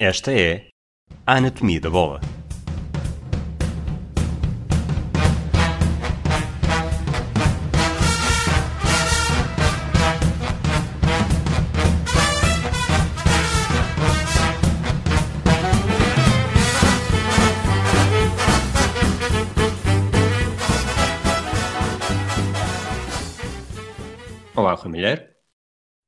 Esta é a Anatomia da Bola. Olá, Rui Milheiro.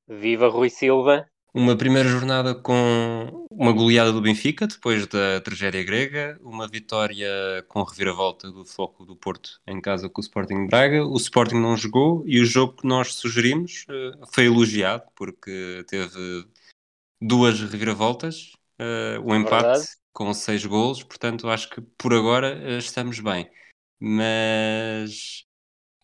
Viva Rui Silva. Uma primeira jornada com uma goleada do Benfica, depois da tragédia grega, uma vitória com reviravolta do Foco do Porto em casa com o Sporting Braga. O Sporting não jogou e o jogo que nós sugerimos uh, foi elogiado, porque teve duas reviravoltas, o empate Verdade. com seis golos, portanto acho que por agora uh, estamos bem. Mas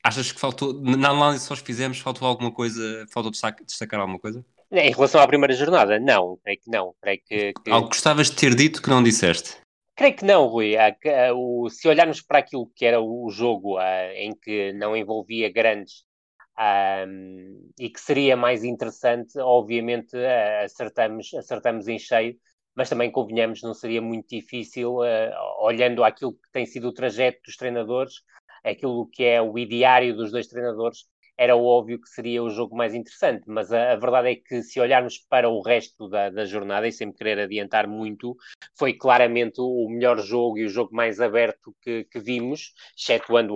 achas que faltou, na análise que nós fizemos, faltou alguma coisa, faltou destacar alguma coisa? Em relação à primeira jornada, não, creio que não. Creio que, que... Algo gostavas de ter dito que não disseste? Creio que não, Rui. Se olharmos para aquilo que era o jogo em que não envolvia grandes e que seria mais interessante, obviamente acertamos, acertamos em cheio, mas também convenhamos, não seria muito difícil, olhando aquilo que tem sido o trajeto dos treinadores, aquilo que é o ideário dos dois treinadores, era óbvio que seria o jogo mais interessante, mas a, a verdade é que se olharmos para o resto da, da, jornada, e sem querer adiantar muito, foi claramente o melhor jogo e o jogo mais aberto que, que vimos, excetuando,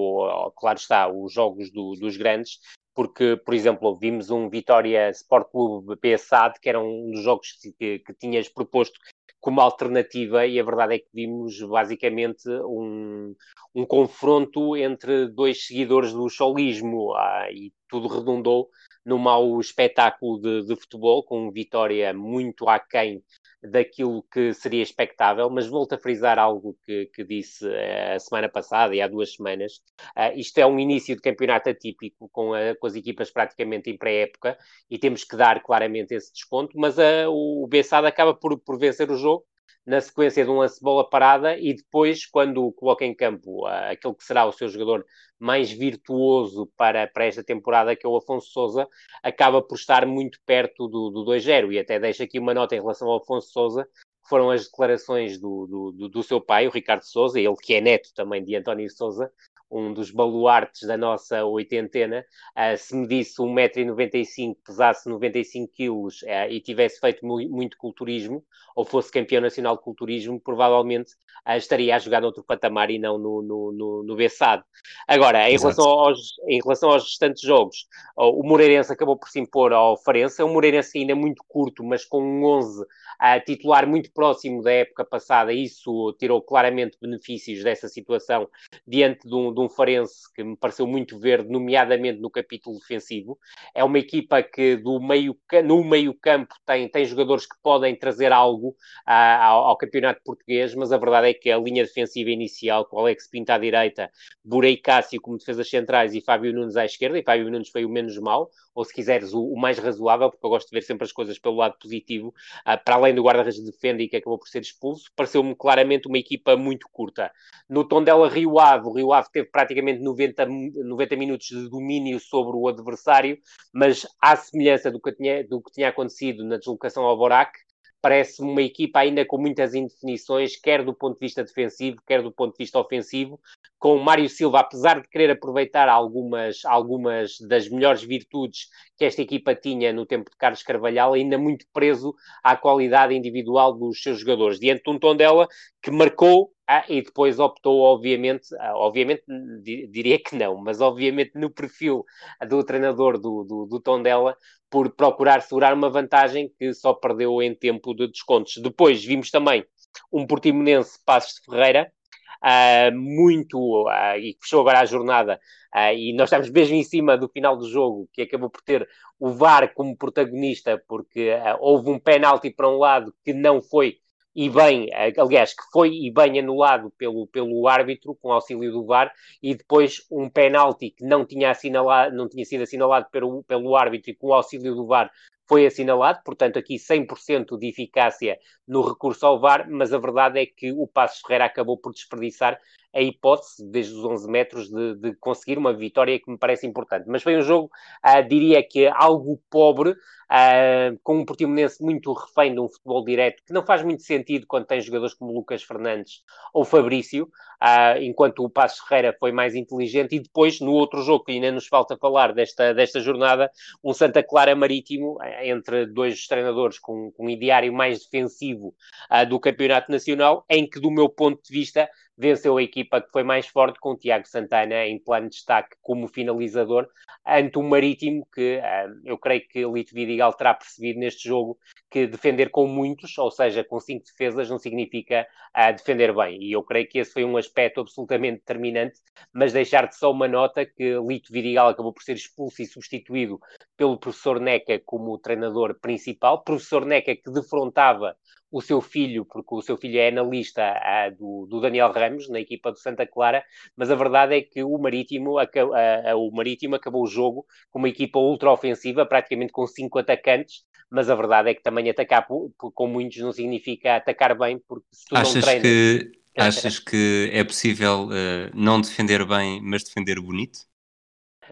claro está, os jogos do, dos grandes, porque, por exemplo, vimos um Vitória Sport Clube PSAD, que era um dos jogos que, que tinhas proposto como alternativa, e a verdade é que vimos basicamente um, um confronto entre dois seguidores do solismo, ah, e tudo redundou num mau espetáculo de, de futebol, com vitória muito aquém daquilo que seria expectável, mas volto a frisar algo que, que disse uh, a semana passada e há duas semanas. Uh, isto é um início de campeonato atípico, com, a, com as equipas praticamente em pré-época, e temos que dar claramente esse desconto, mas uh, o Bessado acaba por, por vencer o jogo na sequência de um lance de bola parada e depois, quando coloca em campo uh, aquele que será o seu jogador mais virtuoso para, para esta temporada, que é o Afonso Souza, acaba por estar muito perto do, do 2-0 e até deixa aqui uma nota em relação ao Afonso Souza, que foram as declarações do, do, do, seu pai, o Ricardo Souza, ele que é neto também de António Souza, um dos baluartes da nossa oitentena, uh, se me disse 1,95m, pesasse 95kg uh, e tivesse feito mu muito culturismo, ou fosse campeão nacional de culturismo, provavelmente uh, estaria a jogar noutro patamar e não no, no, no, no Bessado. Agora, em relação, aos, em relação aos restantes jogos, o Moreirense acabou por se impor ao Farense, um Moreirense ainda muito curto, mas com um 11 a titular muito próximo da época passada, isso tirou claramente benefícios dessa situação diante de um, de um Farense que me pareceu muito verde, nomeadamente no capítulo defensivo. É uma equipa que do meio, no meio campo tem, tem jogadores que podem trazer algo ao, ao, campeonato português, mas a verdade é que a linha defensiva inicial, com Alex Pinto à direita, Burei Cássio como defesas centrais e Fábio Nunes à esquerda, e Fábio Nunes foi o menos mau, ou se quiseres o, o mais razoável, porque eu gosto de ver sempre as coisas pelo lado positivo, uh, para além do guarda-redes de defenda e que acabou por ser expulso, pareceu-me claramente uma equipa muito curta. No tom dela Rio Ave, o Rio Ave teve praticamente 90, 90 minutos de domínio sobre o adversário, mas à semelhança do que tinha, do que tinha acontecido na deslocação ao Borac, parece-me uma equipa ainda com muitas indefinições, quer do ponto de vista defensivo, quer do ponto de vista ofensivo, com o Mário Silva, apesar de querer aproveitar algumas, algumas das melhores virtudes que esta equipa tinha no tempo de Carlos Carvalhal, ainda muito preso à qualidade individual dos seus jogadores, diante de um Tondela que marcou ah, e depois optou, obviamente, ah, obviamente diria que não, mas obviamente no perfil do treinador do, do, do Tondela, por procurar segurar uma vantagem que só perdeu em tempo de descontos. Depois vimos também um Portimonense Passos de Ferreira, uh, muito, uh, e fechou agora a jornada, uh, e nós estamos mesmo em cima do final do jogo, que acabou por ter o VAR como protagonista, porque houve um penalti para um lado que não foi e bem, aliás, que foi e bem anulado pelo, pelo árbitro com auxílio do VAR, e depois um penalti que não tinha, assinalado, não tinha sido assinalado pelo, pelo árbitro e com auxílio do VAR foi assinalado, portanto, aqui 100% de eficácia no recurso ao VAR, mas a verdade é que o Passos Ferreira acabou por desperdiçar a hipótese, desde os 11 metros, de, de conseguir uma vitória que me parece importante. Mas foi um jogo, uh, diria que algo pobre, uh, com um Portimonense muito refém de um futebol direto, que não faz muito sentido quando tem jogadores como Lucas Fernandes ou Fabrício, uh, enquanto o Passos Ferreira foi mais inteligente, e depois, no outro jogo, que ainda nos falta falar desta, desta jornada, um Santa Clara Marítimo, entre dois treinadores com, com um ideário mais defensivo uh, do Campeonato Nacional, em que, do meu ponto de vista, venceu a equipa que foi mais forte, com o Tiago Santana em plano de destaque como finalizador, ante um Marítimo que uh, eu creio que Lito Vidigal terá percebido neste jogo que defender com muitos, ou seja, com cinco defesas, não significa uh, defender bem. E eu creio que esse foi um aspecto absolutamente determinante, mas deixar de só uma nota que Lito Vidigal acabou por ser expulso e substituído pelo professor Neca como treinador principal, professor Neca que defrontava o seu filho, porque o seu filho é analista uh, do, do, Daniel Ramos, na equipa do Santa Clara, mas a verdade é que o Marítimo, a, a, a, o Marítimo acabou o jogo com uma equipa ultra ofensiva, praticamente com cinco atacantes, mas a verdade é que também atacar com muitos não significa atacar bem, porque se tu achas não treinas... Que, achas que é possível uh, não defender bem, mas defender bonito?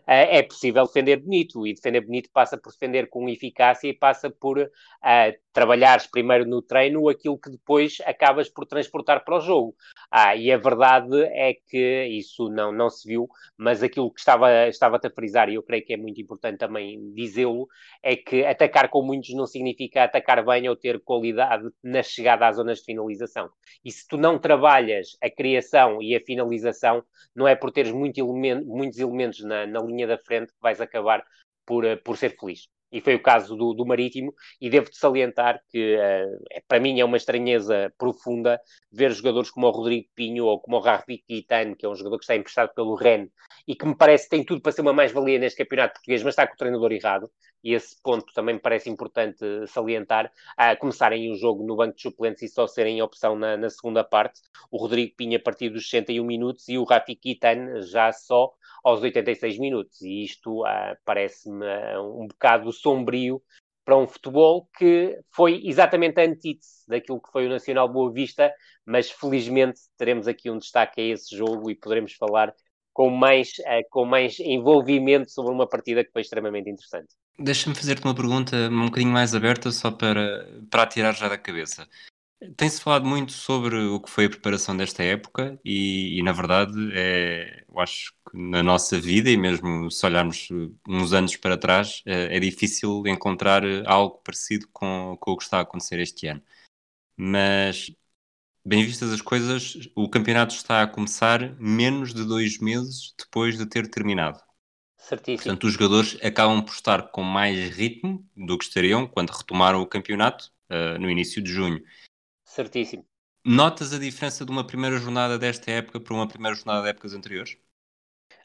é possível defender bonito, e defender bonito passa por defender com eficácia e passa por uh, trabalhares primeiro no treino aquilo que depois acabas por transportar para o jogo. Ah, e a verdade é que isso não, não se viu, mas aquilo que estava, estava a frisar, e eu creio que é muito importante também dizê-lo, é que atacar com muitos não significa atacar bem ou ter qualidade na chegada às zonas de finalização. E se tu não trabalhas a criação e a finalização, não é por teres muito elemento, muitos elementos na, na linha da frente que vais acabar por, eh, por ser feliz e foi o caso do, do Marítimo, e devo-te salientar que uh, para mim é uma estranheza profunda ver jogadores como o Rodrigo Pinho ou como o Rafik Guitane, que é um jogador que está emprestado pelo Rennes e que me parece que tem tudo para ser uma mais-valia neste campeonato português, mas está com o treinador errado, e esse ponto também me parece importante salientar, a começarem o jogo no banco de suplentes e só serem opção na, na segunda parte, o Rodrigo Pinho a partir dos 61 minutos e o Rafik Guitane já só aos 86 minutos, e isto uh, parece-me uh, um bocado sombrio para um futebol que foi exatamente a antítese daquilo que foi o Nacional Boa Vista, mas felizmente teremos aqui um destaque a esse jogo e poderemos falar com mais, uh, com mais envolvimento sobre uma partida que foi extremamente interessante. Deixa-me fazer-te uma pergunta um bocadinho mais aberta, só para, para tirar já da cabeça. Tem-se falado muito sobre o que foi a preparação desta época e, e, na verdade, é, eu acho que na nossa vida, e mesmo se olharmos uns anos para trás, é, é difícil encontrar algo parecido com, com o que está a acontecer este ano. Mas, bem vistas as coisas, o campeonato está a começar menos de dois meses depois de ter terminado. Certíssimo. Portanto, os jogadores acabam por estar com mais ritmo do que estariam quando retomaram o campeonato uh, no início de junho. Certíssimo. Notas a diferença de uma primeira jornada desta época para uma primeira jornada de épocas anteriores?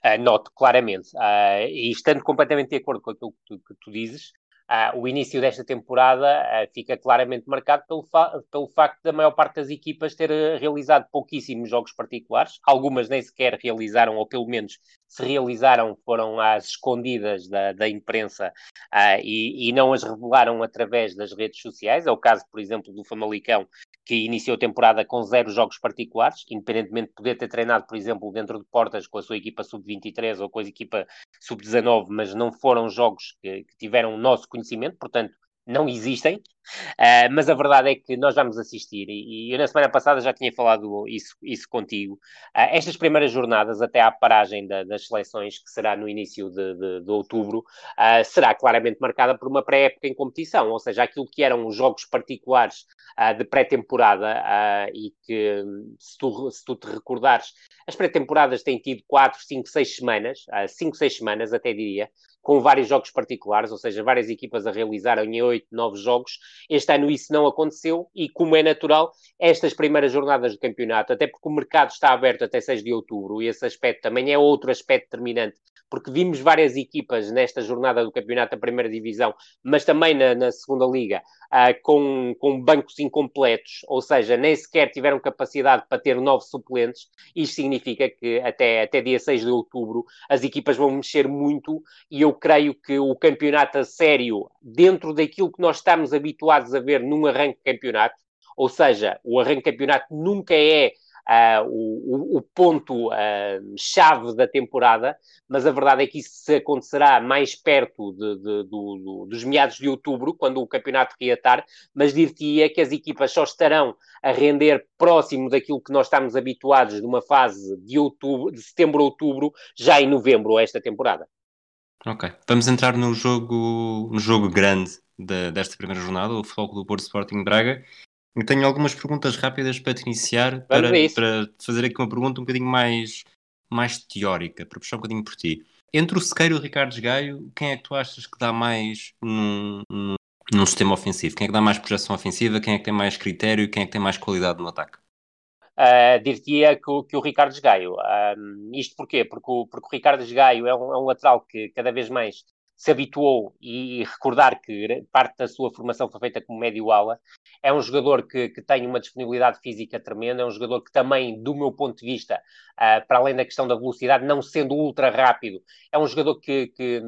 Uh, noto, claramente. Uh, e estando completamente de acordo com aquilo que tu, que tu dizes, uh, o início desta temporada fica claramente marcado pelo, fa pelo facto da maior parte das equipas ter realizado pouquíssimos jogos particulares. Algumas nem sequer realizaram, ou pelo menos se realizaram, foram às escondidas da, da imprensa e, e não as revelaram através das redes sociais. É o caso, por exemplo, do Famalicão, que iniciou a temporada com zero jogos particulares, independentemente de poder ter treinado, por exemplo, dentro de portas com a sua equipa sub-23 ou com a equipa sub-19, mas não foram jogos que, que tiveram o nosso conhecimento, portanto, não existem, uh, mas a verdade é que nós vamos assistir, e, e, eu na semana passada já tinha falado isso, isso contigo. Uh, estas primeiras jornadas, até à paragem da, das seleções, que será no início de, de, de outubro, uh, será claramente marcada por uma pré-época em competição, ou seja, aquilo que eram os jogos particulares de pré-temporada, e que, se tu, se tu te recordares, as pré-temporadas têm tido 4, 5, 6 semanas, 5, 6 semanas até diria, com vários jogos particulares, ou seja, várias equipas a realizarem oito, nove jogos. Este ano isso não aconteceu e, como é natural, estas primeiras jornadas do campeonato, até porque o mercado está aberto até 6 de outubro, e esse aspecto também é outro aspecto determinante porque vimos várias equipas nesta jornada do campeonato da primeira divisão, mas também na, na segunda liga, uh, com, com bancos incompletos, ou seja, nem sequer tiveram capacidade para ter nove suplentes. Isto significa que até, até dia 6 de outubro as equipas vão mexer muito e eu creio que o campeonato a sério, dentro daquilo que nós estamos habituados a ver num arranque de campeonato, ou seja, o arranque de campeonato nunca é uh, o, o, ponto uh, chave da temporada, mas a verdade é que isso acontecerá mais perto de, de, do, dos meados de outubro, quando o campeonato reatar, mas dir-te-ia que as equipas só estarão a render próximo daquilo que nós estamos habituados de uma fase de outubro, de setembro a outubro, já em novembro esta temporada. Ok, vamos entrar no jogo, no jogo grande de, desta primeira jornada, o Futebol do Porto Sporting Braga. Eu tenho algumas perguntas rápidas para te iniciar, para, para fazer aqui uma pergunta um bocadinho mais, mais teórica, para puxar um bocadinho por ti. Entre o Sequeiro e o Ricardo Gaio, quem é que tu achas que dá mais num, num, num, sistema ofensivo? Quem é que dá mais projeção ofensiva? Quem é que tem mais critério? Quem é que tem mais qualidade no ataque? Uh, Dir-te-ia que, que, o Ricardo Gaio. Um, isto porquê? Porque o, porque o Ricardo Gaio é um, é um lateral que cada vez mais se habituou e recordar que parte da sua formação foi feita como médio-ala, é um jogador que, que, tem uma disponibilidade física tremenda, é um jogador que também, do meu ponto de vista, uh, para além da questão da velocidade, não sendo ultra rápido, é um jogador que, que,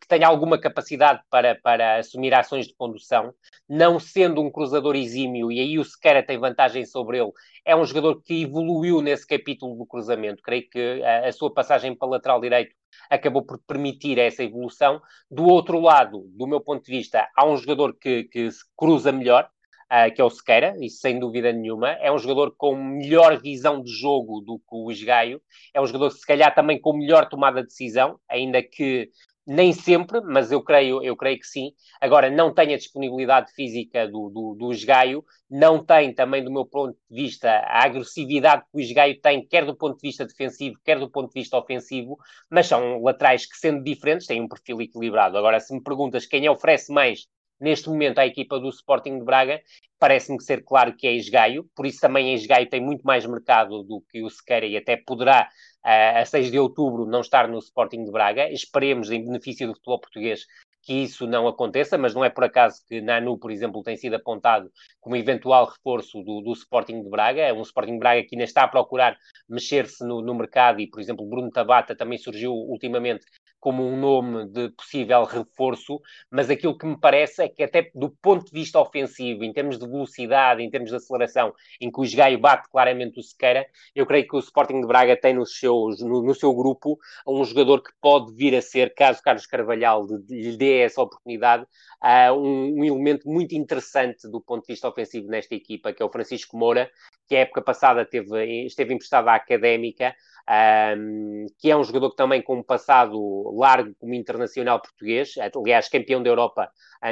que tem alguma capacidade para, para assumir ações de condução, não sendo um cruzador exímio, e aí o Sequeira tem vantagem sobre ele, é um jogador que evoluiu nesse capítulo do cruzamento. Creio que a, a sua passagem para lateral direito acabou por permitir essa evolução. Do outro lado, do meu ponto de vista, há um jogador que, que se cruza melhor, uh, que é o Sequeira, isso sem dúvida nenhuma. É um jogador com melhor visão de jogo do que o Esgaio. É um jogador, se calhar, também com melhor tomada de decisão, ainda que nem sempre, mas eu creio, eu creio que sim. Agora, não tem a disponibilidade física do, do, do esgaio, não tem também, do meu ponto de vista, a agressividade que o esgaio tem, quer do ponto de vista defensivo, quer do ponto de vista ofensivo, mas são laterais que, sendo diferentes, têm um perfil equilibrado. Agora, se me perguntas quem oferece mais neste momento à equipa do Sporting de Braga, parece-me ser claro que é Esgaio, por isso também Esgaio tem muito mais mercado do que o Sequeira e até poderá, a 6 de outubro, não estar no Sporting de Braga. Esperemos, em benefício do futebol português, que isso não aconteça, mas não é por acaso que Nanu, por exemplo, tem sido apontado como eventual reforço do, do Sporting de Braga. É um Sporting de Braga que ainda está a procurar mexer-se no, no, mercado e, por exemplo, Bruno Tabata também surgiu ultimamente como um nome de possível reforço, mas aquilo que me parece é que até do ponto de vista ofensivo, em termos de velocidade, em termos de aceleração, em que o Esgaio bate claramente o Sequeira, eu creio que o Sporting de Braga tem nos seus, no, no, seu grupo um jogador que pode vir a ser, caso Carlos Carvalhal lhe dê essa oportunidade, uh, um, um elemento muito interessante do ponto de vista ofensivo nesta equipa, que é o Francisco Moura, que a época passada teve, esteve emprestado à Académica, um, que é um jogador que também com um passado largo como internacional português, aliás, campeão da Europa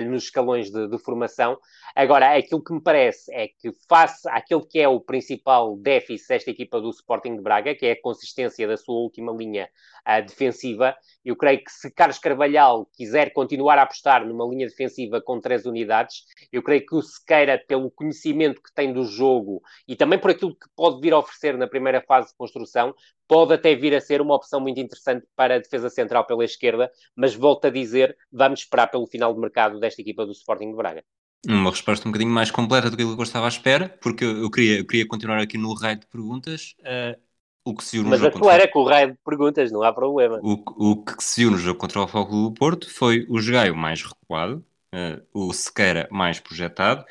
nos escalões de, de, formação. Agora, aquilo que me parece é que, face àquilo que é o principal déficit desta equipa do Sporting de Braga, que é a consistência da sua última linha uh, defensiva, eu creio que se Carlos Carvalhal quiser continuar a apostar numa linha defensiva com três unidades, eu creio que o Sequeira, pelo conhecimento que tem do jogo e também por aquilo que pode vir a oferecer na primeira fase de construção, pode até vir a ser uma opção muito interessante para a defesa central pela esquerda, mas volto a dizer, vamos esperar pelo final de mercado desta equipa do Sporting de Braga. Uma resposta um bocadinho mais completa do que eu estava à espera, porque eu queria, eu queria continuar aqui no raio de perguntas. Uh, o que se viu no Mas jogo acelera contra... com o raio de perguntas, não há problema. O, o que se viu no jogo contra o do Porto foi o Jogaio mais recuado, uh, o Sequeira mais projetado,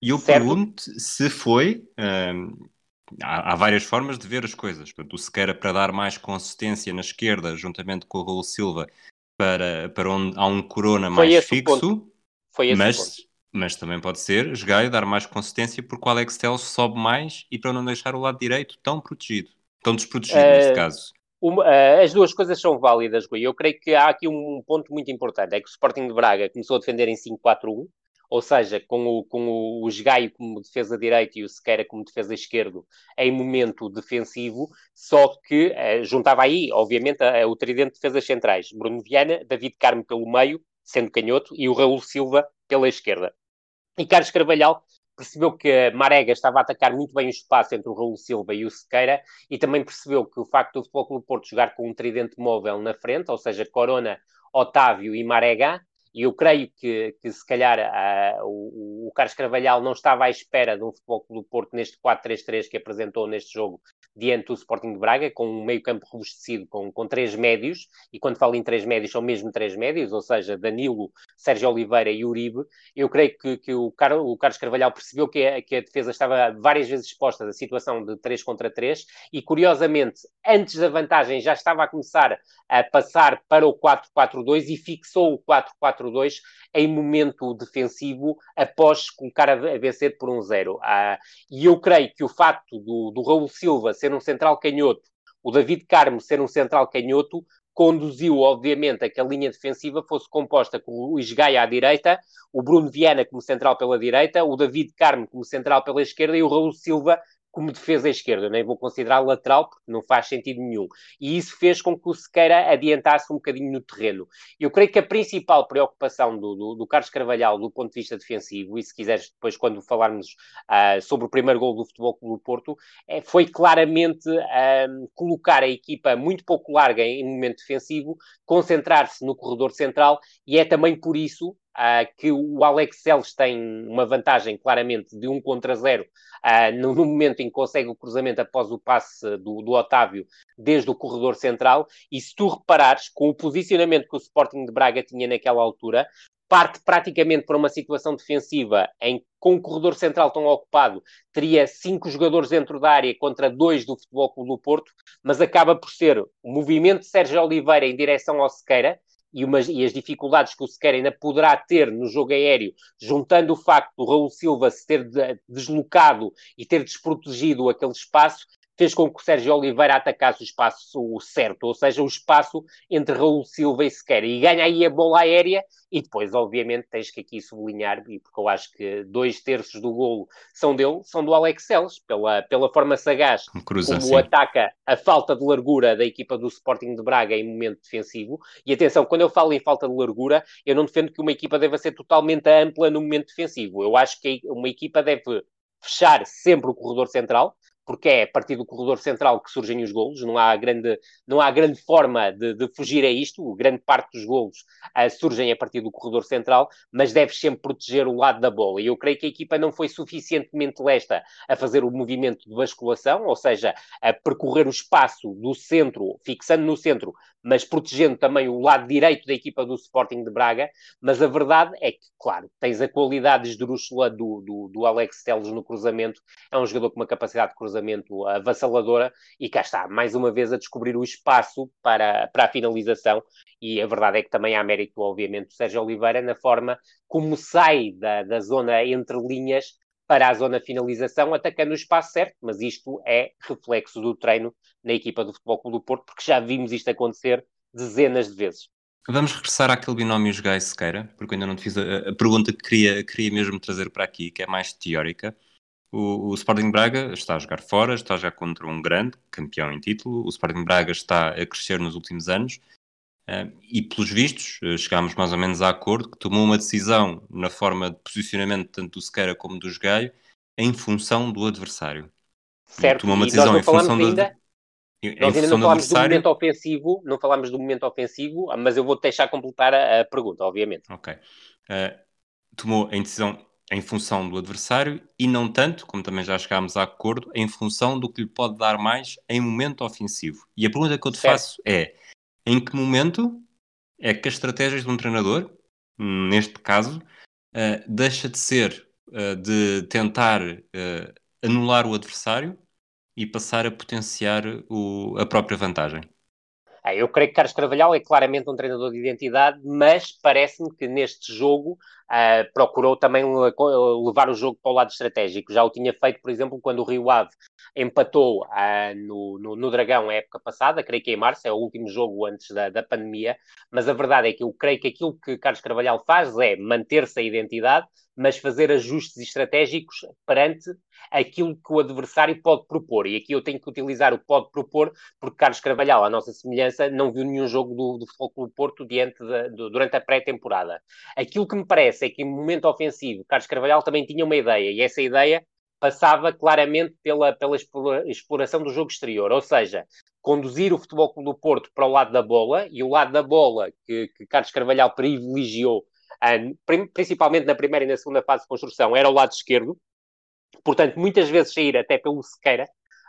e eu certo. pergunto se foi. Uh, há, há, várias formas de ver as coisas. Portanto, o Sequeira para dar mais consistência na esquerda, juntamente com o Raul Silva, para, para onde há um Corona foi mais fixo. Foi esse mas, mas também pode ser Jogaio dar mais consistência porque o Alex Telles sobe mais e para não deixar o lado direito tão protegido. Tão desprotegido uh, neste caso. Uma, uh, as duas coisas são válidas, Rui. Eu creio que há aqui um ponto muito importante: é que o Sporting de Braga começou a defender em 5-4-1, ou seja, com o, com o, o Esgaio como defesa direita e o Sequeira como defesa esquerdo em momento defensivo, só que uh, juntava aí, obviamente, a, a, o tridente de defesas centrais: Bruno Viana, David Carmo pelo meio, sendo canhoto, e o Raul Silva pela esquerda. E Carlos Carvalhal percebeu que Marega estava a atacar muito bem o espaço entre o Raul Silva e o Sequeira e também percebeu que o facto do Futebol Clube Porto jogar com um tridente móvel na frente, ou seja, Corona, Otávio e Marega, e eu creio que, que se calhar uh, o, o Carlos Carvalhal não estava à espera de um Futebol Clube Porto neste 4-3-3 que apresentou neste jogo diante do Sporting de Braga, com um meio-campo robustecido com, com três médios, e quando falo em três médios, são mesmo três médios, ou seja, Danilo, Sérgio Oliveira e Uribe. Eu creio que, que o, Carlos, o Carlos Carvalhal percebeu que a, que a defesa estava várias vezes exposta à situação de 3 contra 3, e curiosamente, antes da vantagem, já estava a começar a passar para o 4-4-2 e fixou o 4-4-2 em momento defensivo após colocar a, vencer por um zero. Ah, e eu creio que o facto do, do Raul Silva ser um central canhoto, o David Carmo ser um central canhoto, conduziu, obviamente, a que a linha defensiva fosse composta com o Luís Gaia à direita, o Bruno Viana como central pela direita, o David Carmo como central pela esquerda e o Raul Silva como defesa esquerda, nem vou considerar lateral porque não faz sentido nenhum. E isso fez com que o Sequeira adiantasse um bocadinho no terreno. Eu creio que a principal preocupação do, do, do Carlos Carvalhal do ponto de vista defensivo, e se quiseres depois quando falarmos uh, sobre o primeiro gol do Futebol Clube do Porto, é, foi claramente uh, colocar a equipa muito pouco larga em momento defensivo, concentrar-se no corredor central, e é também por isso Uh, que o Alex Celes tem uma vantagem claramente de 1 contra 0 uh, no, no, momento em que consegue o cruzamento após o passe do, do, Otávio desde o corredor central. E se tu reparares, com o posicionamento que o Sporting de Braga tinha naquela altura, parte praticamente para uma situação defensiva em que, com o corredor central tão ocupado, teria cinco jogadores dentro da área contra dois do Futebol Clube do Porto, mas acaba por ser o movimento de Sérgio Oliveira em direção ao Sequeira, e, e as dificuldades que o Sequeira ainda poderá ter no jogo aéreo, juntando o facto do Raul Silva se ter deslocado e ter desprotegido aquele espaço, fez com que o Sérgio Oliveira atacasse o espaço certo, ou seja, o espaço entre Raul Silva e Sequeira, e ganha aí a bola aérea, e depois, obviamente, tens que aqui sublinhar, e porque eu acho que dois terços do golo são dele, são do Alex Celes, pela, pela forma sagaz Cruza, como sim. ataca a falta de largura da equipa do Sporting de Braga em momento defensivo, e atenção, quando eu falo em falta de largura, eu não defendo que uma equipa deva ser totalmente ampla no momento defensivo, eu acho que uma equipa deve fechar sempre o corredor central, porque é a partir do corredor central que surgem os golos, não há grande, não há grande forma de, de fugir a isto, grande parte dos golos uh, surgem a partir do corredor central, mas deves sempre proteger o lado da bola, e eu creio que a equipa não foi suficientemente lesta a fazer o movimento de basculação, ou seja, a percorrer o espaço do centro, fixando no centro, mas protegendo também o lado direito da equipa do Sporting de Braga, mas a verdade é que, claro, tens a qualidade esdrúxula do, do, do Alex Teles no cruzamento, é um jogador com uma capacidade de cruzamento avassaladora, e cá está, mais uma vez a descobrir o espaço para, para a finalização, e a verdade é que também há mérito, obviamente, do Sérgio Oliveira na forma como sai da, da zona entre linhas para a zona finalização, atacando o espaço certo, mas isto é reflexo do treino na equipa do Futebol Clube do Porto, porque já vimos isto acontecer dezenas de vezes. Vamos regressar àquele binómio Jogai Sequeira, porque ainda não te fiz a, a, pergunta que queria, queria mesmo trazer para aqui, que é mais teórica. O, o, Sporting Braga está a jogar fora, está já contra um grande campeão em título. O Sporting Braga está a crescer nos últimos anos Uh, e, pelos vistos, uh, chegámos mais ou menos a acordo que tomou uma decisão na forma de posicionamento tanto do Sequeira como do Jogaio em função do adversário. Certo, tomou uma decisão em função ainda, do, em nós ainda não falámos do, momento ofensivo, não falámos do momento ofensivo, mas eu vou deixar completar a, a pergunta, obviamente. Ok. Uh, tomou a decisão em função do adversário e não tanto, como também já chegámos a acordo, em função do que lhe pode dar mais em momento ofensivo. E a pergunta que eu te certo. faço é em que momento é que as estratégias de um treinador, neste caso, uh, deixa de ser uh, de tentar uh, anular o adversário e passar a potenciar o, a própria vantagem? Ah, eu creio que Carlos Carvalhal é claramente um treinador de identidade, mas parece-me que neste jogo uh, procurou também levar o jogo para o lado estratégico. Já o tinha feito, por exemplo, quando o Rio Ave empatou uh, no, no, no, Dragão a época passada, creio que em março, é o último jogo antes da, da pandemia, mas a verdade é que eu creio que aquilo que Carlos Carvalhal faz é manter-se a identidade, mas fazer ajustes estratégicos perante aquilo que o adversário pode propor. E aqui eu tenho que utilizar o pode propor, porque Carlos Carvalhal, à nossa semelhança, não viu nenhum jogo do, do Futebol Clube Porto diante de, do, durante a pré-temporada. Aquilo que me parece é que, em momento ofensivo, Carlos Carvalhal também tinha uma ideia, e essa ideia passava claramente pela, pela exploração do jogo exterior, ou seja, conduzir o Futebol Clube do Porto para o lado da bola, e o lado da bola que, que Carlos Carvalhal privilegiou principalmente na primeira e na segunda fase de construção, era o lado esquerdo. Portanto, muitas vezes sair até pelo Sequeira,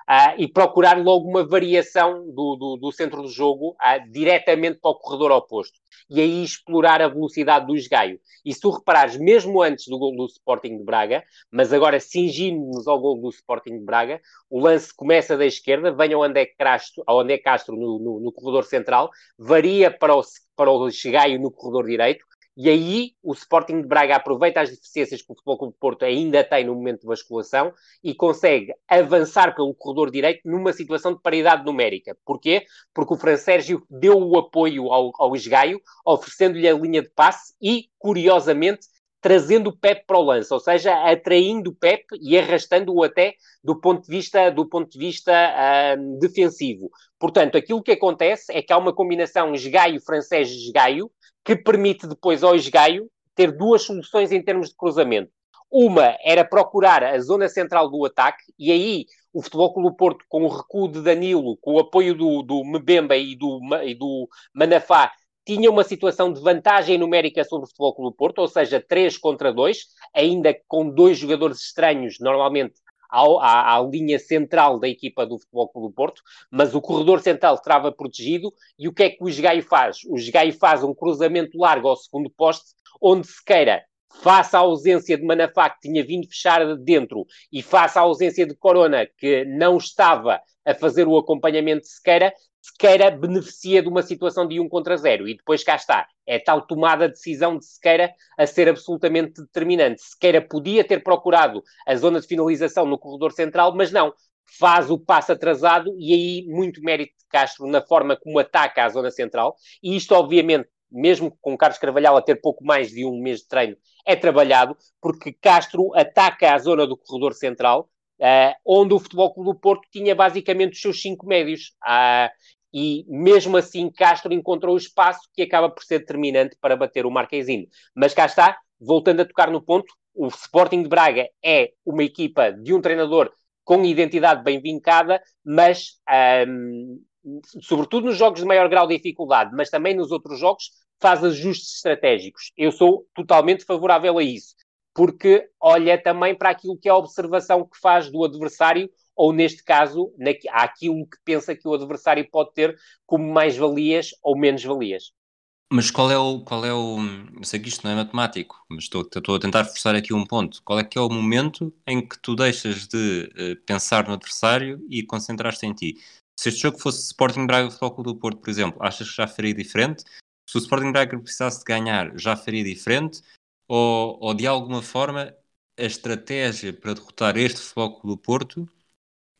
uh, e procurar logo uma variação do, do, do centro do jogo uh, diretamente para o corredor oposto. E aí explorar a velocidade do esgaio. E se tu reparares, mesmo antes do gol do Sporting de Braga, mas agora cingindo-nos ao gol do Sporting de Braga, o lance começa da esquerda, vem ao André Castro, ao André Castro no, no, no corredor central, varia para o, para o esgaio no corredor direito, e aí o Sporting de Braga aproveita as deficiências que o Futebol Clube Porto ainda tem no momento de basculação e consegue avançar pelo corredor direito numa situação de paridade numérica. Porquê? Porque o Fran Sérgio deu o apoio ao, ao esgaio, oferecendo-lhe a linha de passe e, curiosamente, trazendo o Pep para o lance, ou seja, atraindo o Pep e arrastando-o até do ponto de vista, do ponto de vista uh, defensivo. Portanto, aquilo que acontece é que há uma combinação esgaio-francês-esgaio que permite depois ao esgaio ter duas soluções em termos de cruzamento. Uma era procurar a zona central do ataque, e aí o Futebol Clube Porto, com o recuo de Danilo, com o apoio do, do Mbemba e do, e do Manafá, tinha uma situação de vantagem numérica sobre o Futebol Clube Porto, ou seja, 3 contra 2, ainda com dois jogadores estranhos, normalmente à, à, linha central da equipa do Futebol Clube do Porto, mas o corredor central estava protegido e o que é que o Esgaio faz? O Esgaio faz um cruzamento largo ao segundo poste, onde se queira face à ausência de Manafá, que tinha vindo fechar dentro, e face à ausência de Corona, que não estava a fazer o acompanhamento de Sequeira, Sequeira beneficia de uma situação de um contra zero. E depois cá está. É tal tomada de decisão de Sequeira a ser absolutamente determinante. Sequeira podia ter procurado a zona de finalização no corredor central, mas não. Faz o passo atrasado e aí muito mérito de Castro na forma como ataca a zona central. E isto, obviamente, mesmo com Carlos Carvalhal a ter pouco mais de um mês de treino, é trabalhado, porque Castro ataca a zona do corredor central, Uh, onde o Futebol Clube do Porto tinha basicamente os seus cinco médios. Uh, e mesmo assim Castro encontrou o espaço que acaba por ser determinante para bater o Marquezine. Mas cá está, voltando a tocar no ponto, o Sporting de Braga é uma equipa de um treinador com identidade bem vincada, mas um, sobretudo nos jogos de maior grau de dificuldade, mas também nos outros jogos, faz ajustes estratégicos. Eu sou totalmente favorável a isso porque olha também para aquilo que é a observação que faz do adversário, ou neste caso, aquilo que pensa que o adversário pode ter como mais-valias ou menos-valias. Mas qual é o. Qual é o sei que isto não é matemático, mas estou, estou a tentar forçar aqui um ponto. Qual é que é o momento em que tu deixas de uh, pensar no adversário e concentrar-te em ti? Se este jogo fosse Sporting Braga Futebol do Porto, por exemplo, achas que já faria diferente? Se o Sporting Braga precisasse de ganhar, já faria diferente? Ou, ou de alguma forma a estratégia para derrotar este Futebol do Porto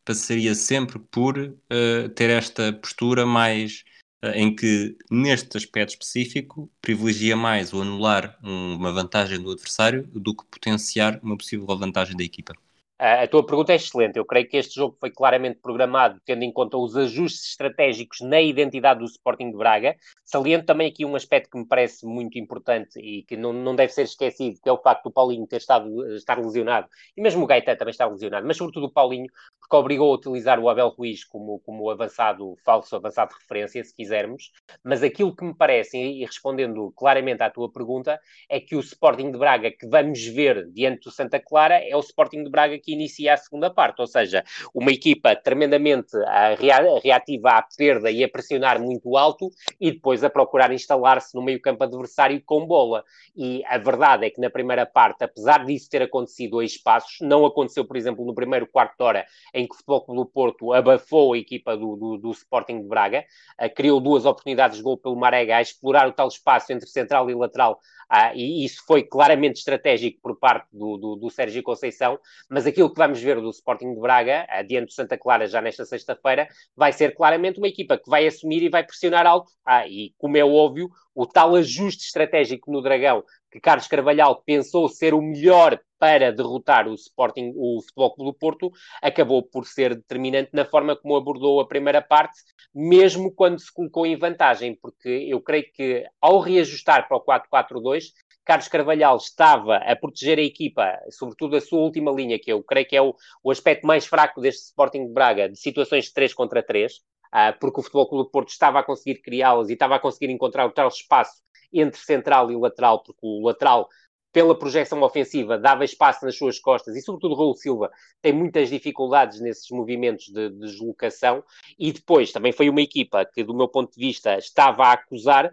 passaria sempre por uh, ter esta postura mais uh, em que neste aspecto específico privilegia mais o anular um, uma vantagem do adversário do que potenciar uma possível vantagem da equipa. A tua pergunta é excelente. Eu creio que este jogo foi claramente programado, tendo em conta os ajustes estratégicos na identidade do Sporting de Braga. Saliento também aqui um aspecto que me parece muito importante e que não, não deve ser esquecido, que é o facto do Paulinho ter estado estar lesionado, e mesmo o Gaeta também está lesionado, mas sobretudo o Paulinho, porque obrigou a utilizar o Abel Ruiz como, como avançado, falso avançado de referência, se quisermos. Mas aquilo que me parece, e respondendo claramente à tua pergunta, é que o Sporting de Braga que vamos ver diante do Santa Clara é o Sporting de Braga que inicia a segunda parte, ou seja, uma equipa tremendamente uh, reativa à perda e a pressionar muito alto e depois a procurar instalar-se no meio campo adversário com bola. E a verdade é que na primeira parte, apesar disso ter acontecido a espaços, não aconteceu, por exemplo, no primeiro quarto de hora em que o Futebol Clube do Porto abafou a equipa do, do, do Sporting de Braga, uh, criou duas oportunidades de gol pelo Marega a explorar o tal espaço entre central e lateral ah, e isso foi claramente estratégico por parte do, do, do, Sérgio Conceição, mas aquilo que vamos ver do Sporting de Braga, adiante do Santa Clara já nesta sexta-feira, vai ser claramente uma equipa que vai assumir e vai pressionar alto. Ah, e como é óbvio, o tal ajuste estratégico no Dragão que Carlos Carvalhal pensou ser o melhor para derrotar o Sporting, o Futebol Clube do Porto, acabou por ser determinante na forma como abordou a primeira parte, mesmo quando se colocou em vantagem, porque eu creio que ao reajustar para o 4-4-2, Carlos Carvalhal estava a proteger a equipa, sobretudo a sua última linha, que eu creio que é o, o aspecto mais fraco deste Sporting de Braga, de situações de 3 contra 3, uh, ah, porque o Futebol Clube do Porto estava a conseguir criá-las e estava a conseguir encontrar o tal espaço entre central e lateral, porque o lateral pela projeção ofensiva, dava espaço nas suas costas e, sobretudo, Raul Silva tem muitas dificuldades nesses movimentos de, de deslocação. E depois também foi uma equipa que, do meu ponto de vista, estava a acusar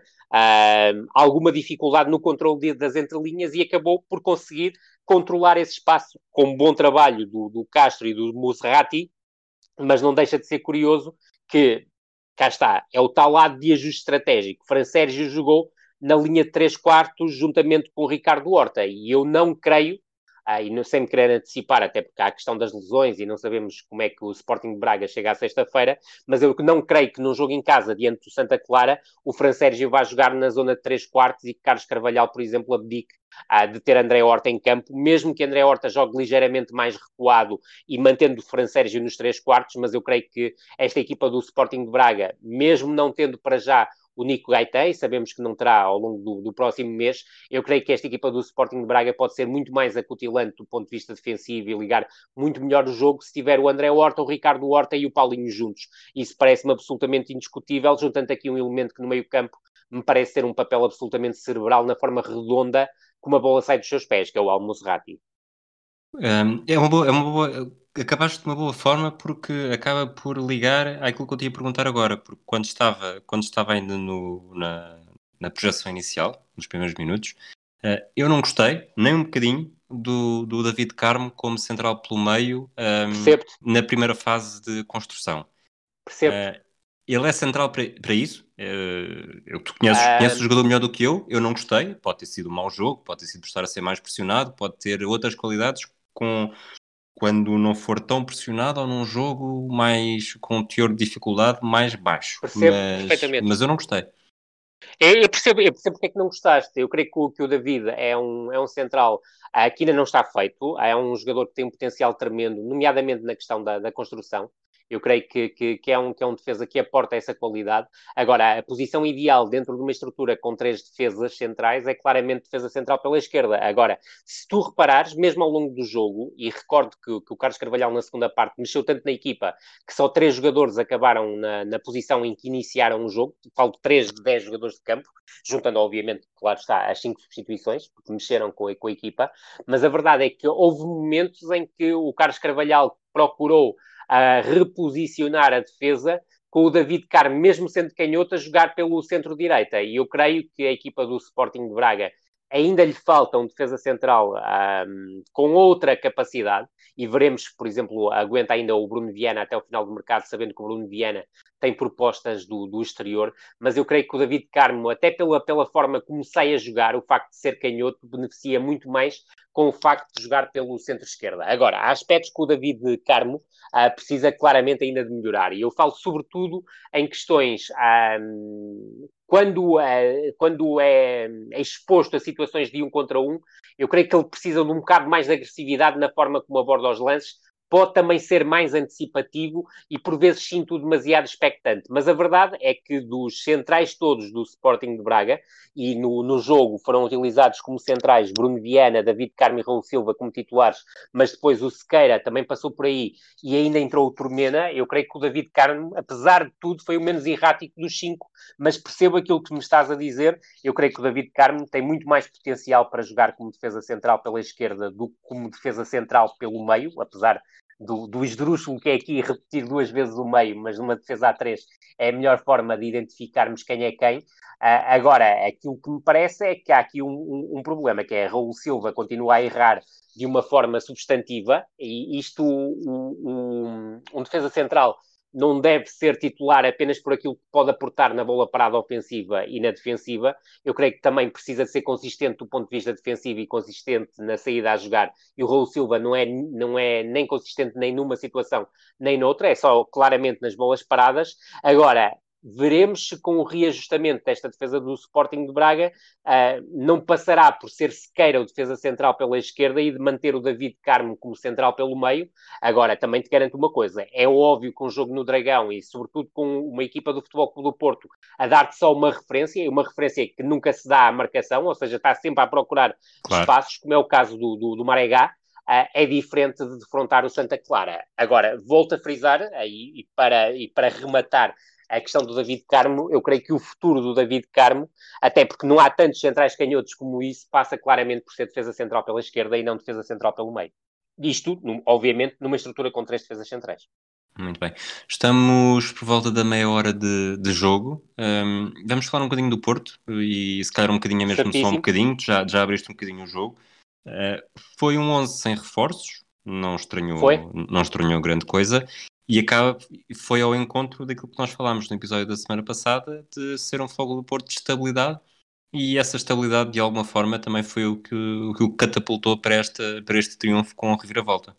alguma dificuldade no controle das entrelinhas e acabou por conseguir controlar esse espaço com bom trabalho do, do Castro e do Musrati, mas não deixa de ser curioso que, cá está, é o tal lado de ajuste estratégico. Fran Sérgio jogou na linha de 3 quartos juntamente com o Ricardo Horta e eu não creio ah, e não sem querer antecipar, até porque há a questão das lesões e não sabemos como é que o Sporting de Braga chega à sexta-feira, mas eu não creio que num jogo em casa, diante do Santa Clara, o Fran Sérgio vá jogar na zona de 3 quartos e que Carlos Carvalhal, por exemplo, abdique ah, de ter André Horta em campo, mesmo que André Horta jogue ligeiramente mais recuado e mantendo o Fran Sérgio nos 3 quartos, mas eu creio que esta equipa do Sporting de Braga, mesmo não tendo para já o Nico Gaitei, sabemos que não terá ao longo do, do, próximo mês. Eu creio que esta equipa do Sporting de Braga pode ser muito mais acutilante do ponto de vista defensivo e ligar muito melhor o jogo se tiver o André Horta, o Ricardo Horta e o Paulinho juntos. Isso parece-me absolutamente indiscutível, juntando aqui um elemento que no meio campo me parece ter um papel absolutamente cerebral na forma redonda como a bola sai dos seus pés, que é o Al-Musrati. Um, é uma boa, é uma boa acabaste de uma boa forma porque acaba por ligar àquilo que eu te ia perguntar agora, porque quando estava, quando estava ainda no, na, na projeção inicial, nos primeiros minutos, uh, eu não gostei, nem um bocadinho, do, do David Carmo como central pelo meio um, na primeira fase de construção. Percebo. Uh, ele é central para, isso. Uh, eu, tu conheces, um... conheces o jogador melhor do que eu. Eu não gostei. Pode ter sido um mau jogo, pode ter sido por estar a ser mais pressionado, pode ter outras qualidades com, quando não for tão pressionado ou num jogo mais com um teor de dificuldade mais baixo. Percebo mas, perfeitamente. Mas eu não gostei. Eu percebo, eu percebo porque é que não gostaste. Eu creio que o, que o David é um, é um central uh, que ainda não está feito. É um jogador que tem um potencial tremendo, nomeadamente na questão da, da construção. Eu creio que, que, que, é um, que é um defesa que aporta essa qualidade. Agora, a posição ideal dentro de uma estrutura com três defesas centrais é claramente defesa central pela esquerda. Agora, se tu reparares, mesmo ao longo do jogo, e recordo que, que o Carlos Carvalhal na segunda parte mexeu tanto na equipa que só três jogadores acabaram na, na posição em que iniciaram o jogo, falo de três de dez jogadores de campo, juntando obviamente, claro está, as cinco substituições, porque mexeram com a, com a equipa, mas a verdade é que houve momentos em que o Carlos Carvalhal procurou a reposicionar a defesa com o David Carmo, mesmo sendo canhoto, a jogar pelo centro-direita. E eu creio que a equipa do Sporting de Braga ainda lhe falta um defesa central um, com outra capacidade, e veremos, por exemplo, aguenta ainda o Bruno Viana até o final do mercado, sabendo que o Bruno Viana tem propostas do, do exterior, mas eu creio que o David Carmo, até pela, pela forma como sai a jogar, o facto de ser canhoto, beneficia muito mais com o facto de jogar pelo centro-esquerda. Agora, há aspectos que o David Carmo uh, precisa claramente ainda de melhorar, e eu falo sobretudo em questões um, quando, é, quando é, é, exposto a situações de um contra um, eu creio que ele precisa de um bocado mais de agressividade na forma como aborda os lances, pode também ser mais antecipativo e por vezes sinto demasiado expectante. Mas a verdade é que dos centrais todos do Sporting de Braga, e no, no jogo foram utilizados como centrais Bruno Viana, David Carmo e Raul Silva como titulares, mas depois o Sequeira também passou por aí e ainda entrou o Turmena, eu creio que o David Carmo, apesar de tudo, foi o menos errático dos cinco, mas percebo aquilo que me estás a dizer, eu creio que o David Carmo tem muito mais potencial para jogar como defesa central pela esquerda do que como defesa central pelo meio, apesar do, do esdrúxulo que é aqui repetir duas vezes o meio, mas numa defesa a três é a melhor forma de identificarmos quem é quem. Uh, agora, aquilo que me parece é que há aqui um, um, um, problema, que é Raul Silva continua a errar de uma forma substantiva, e isto, um, um defesa central não deve ser titular apenas por aquilo que pode aportar na bola parada ofensiva e na defensiva. Eu creio que também precisa de ser consistente do ponto de vista defensivo e consistente na saída a jogar. E o Raul Silva não é, não é nem consistente nem numa situação nem noutra, é só claramente nas bolas paradas. Agora, veremos se com o reajustamento desta defesa do Sporting de Braga uh, não passará por ser sequeira o defesa central pela esquerda e de manter o David Carmo como central pelo meio. Agora, também te garanto uma coisa, é óbvio que um jogo no Dragão e sobretudo com uma equipa do Futebol Clube do Porto a dar-te só uma referência, e uma referência que nunca se dá à marcação, ou seja, está sempre a procurar claro. espaços, como é o caso do, do, do Maregá, Uh, é diferente de defrontar o Santa Clara. Agora, volto a frisar, uh, e, para, e para rematar a questão do David Carmo, eu creio que o futuro do David Carmo, até porque não há tantos centrais canhotos como isso, passa claramente por ser defesa central pela esquerda e não defesa central pelo meio. Isto, obviamente, numa estrutura com três defesas centrais. Muito bem. Estamos por volta da meia hora de, de jogo. Um, vamos falar um bocadinho do Porto e se calhar um bocadinho mesmo Certíssimo. só um bocadinho, já, já abriste um bocadinho o jogo. Uh, foi um 11 sem reforços, não estranhou, não estranhou grande coisa e acaba, foi ao encontro daquilo que nós falámos no episódio da semana passada de ser um fogo do Porto de estabilidade e essa estabilidade de alguma forma também foi o que o que catapultou para, esta, para este triunfo com a reviravolta.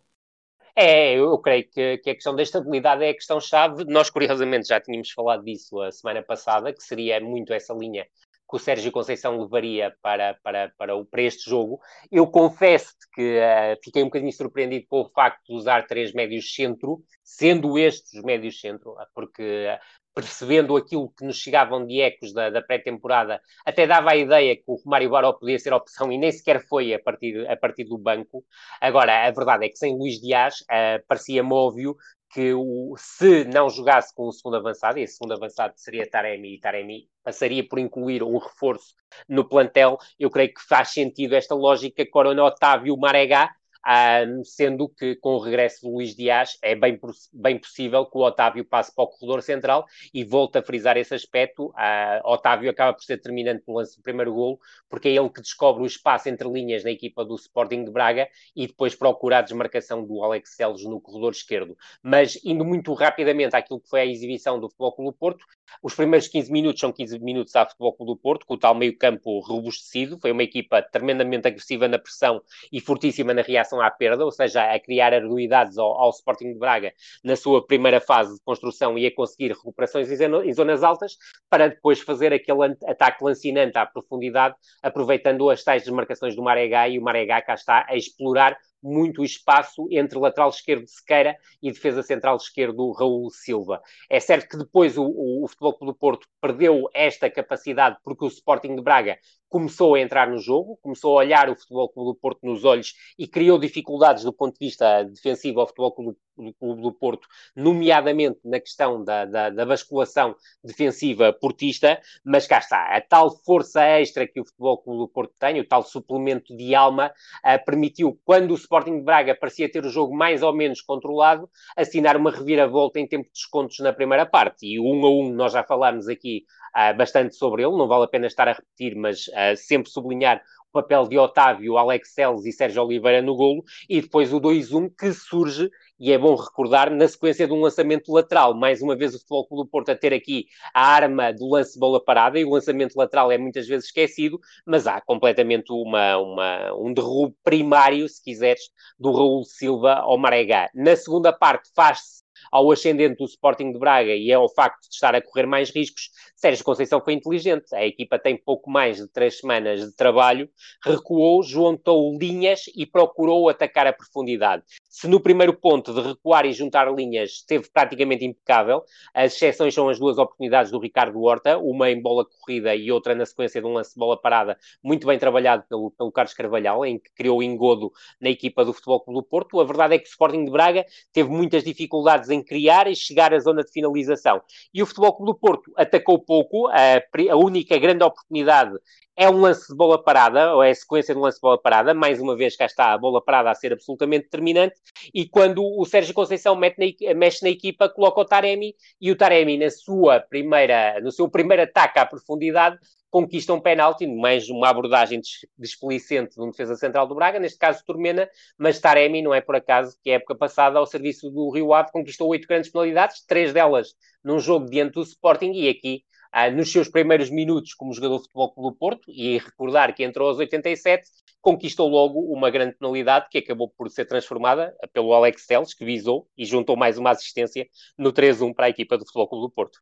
É, eu creio que, que, a questão da estabilidade é a questão-chave. Nós, curiosamente, já tínhamos falado disso a semana passada, que seria muito essa linha que o Sérgio Conceição levaria para, para, para, para este jogo. Eu confesso que uh, fiquei um bocadinho surpreendido com o facto de usar três médios centro, sendo estes os médios centro, porque percebendo aquilo que nos chegavam de ecos da, da pré-temporada, até dava a ideia que o Romário Baró podia ser opção e nem sequer foi a partir, a partir do banco. Agora, a verdade é que sem Luís Dias, uh, parecia-me óbvio que o, se não jogasse com o segundo avançado, e esse segundo avançado seria Taremi, e Taremi passaria por incluir um reforço no plantel, eu creio que faz sentido esta lógica Corona Otávio Maregá, um, sendo que com o regresso do Luís Dias é bem, bem possível que o Otávio passe para o corredor central e volte a frisar esse aspecto. Uh, Otávio acaba por ser determinante no lance do primeiro golo, porque é ele que descobre o espaço entre linhas na equipa do Sporting de Braga e depois procura a desmarcação do Alex Celes no corredor esquerdo. Mas indo muito rapidamente àquilo que foi a exibição do Futebol Clube Porto, os primeiros 15 minutos são 15 minutos à Futebol Clube do Porto, com o tal meio-campo robustecido. Foi uma equipa tremendamente agressiva na pressão e fortíssima na reação à perda, ou seja, a criar arguidades ao, ao Sporting de Braga na sua primeira fase de construção e a conseguir recuperações em zonas altas, para depois fazer aquele ataque lancinante à profundidade, aproveitando as tais desmarcações do Maregá e o Maregá cá está a explorar muito espaço entre lateral esquerdo Sequeira e defesa central esquerdo Raul Silva. É certo que depois o, o, o Futebol Clube do Porto perdeu esta capacidade porque o Sporting de Braga começou a entrar no jogo, começou a olhar o Futebol Clube do Porto nos olhos e criou dificuldades do ponto de vista defensivo ao Futebol Clube do Porto, nomeadamente na questão da, da, da, basculação defensiva portista, mas cá está, a tal força extra que o Futebol Clube do Porto tem, o tal suplemento de alma, uh, permitiu, quando o Sporting de Braga parecia ter o jogo mais ou menos controlado, assinar uma reviravolta em tempo de descontos na primeira parte, e um a um nós já falámos aqui uh, bastante sobre ele, não vale a pena estar a repetir, mas uh, sempre sublinhar o papel de Otávio, Alex Celes e Sérgio Oliveira no golo, e depois o 2-1 que surge, e é bom recordar, na sequência de um lançamento lateral. Mais uma vez o Futebol Clube do Porto a ter aqui a arma do lance bola parada, e o lançamento lateral é muitas vezes esquecido, mas há completamente uma, uma, um derrubo primário, se quiseres, do Raul Silva ao Maregá. Na segunda parte faz-se ao ascendente do Sporting de Braga e é o facto de estar a correr mais riscos, Sérgio Conceição foi inteligente. A equipa tem pouco mais de três semanas de trabalho, recuou, juntou linhas e procurou atacar a profundidade. Se no primeiro ponto de recuar e juntar linhas esteve praticamente impecável, as exceções são as duas oportunidades do Ricardo Horta, uma em bola corrida e outra na sequência de um lance de bola parada, muito bem trabalhado pelo, pelo Carlos Carvalhal, em que criou engodo na equipa do Futebol Clube do Porto. A verdade é que o Sporting de Braga teve muitas dificuldades em criar e chegar à zona de finalização. E o Futebol Clube do Porto atacou pouco, a, a única grande oportunidade é um lance de bola parada, ou é a sequência de um lance de bola parada, mais uma vez cá está a bola parada a ser absolutamente determinante, e quando o Sérgio Conceição na, mexe na equipa, coloca o Taremi, e o Taremi na sua primeira, no seu primeiro ataque à profundidade, conquista um penalti, mais uma abordagem desplicente de um defesa central do Braga, neste caso Turmena, mas Taremi não é por acaso que a época passada ao serviço do Rio Ave conquistou oito grandes penalidades, três delas num jogo diante do Sporting e aqui ah, nos seus primeiros minutos como jogador de futebol pelo Porto e recordar que entrou aos 87 conquistou logo uma grande penalidade que acabou por ser transformada pelo Alex Teles, que visou e juntou mais uma assistência no 3-1 para a equipa do Futebol Clube do Porto.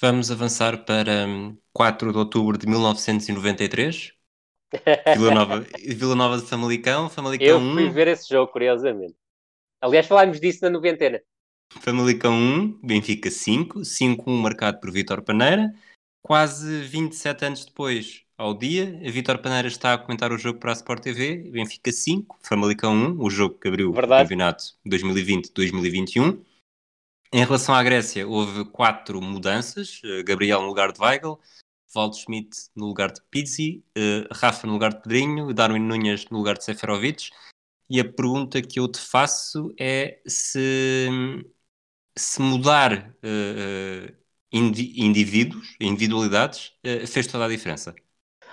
Vamos avançar para 4 hum, de outubro de 1993. Vila Nova, Vila Nova de Famalicão, Famalicão Eu fui 1. ver esse jogo, curiosamente. Aliás, falámos disso na noventena. Famalicão 1, Benfica 5, 5-1 marcado por Vítor Paneira. Quase 27 anos depois, ao dia, a Vítor Paneira está a comentar o jogo para a Sport TV. Benfica 5, Famalicão 1, o jogo que abriu Verdade. o campeonato 2020-2021. Em relação à Grécia, houve quatro mudanças: Gabriel no lugar de Weigl, Valdo Schmidt no lugar de Pizzi, Rafa no lugar de Pedrinho, Darwin Nunes no lugar de Seferovic. E a pergunta que eu te faço é se, se mudar uh, indivíduos, individualidades, uh, fez toda a diferença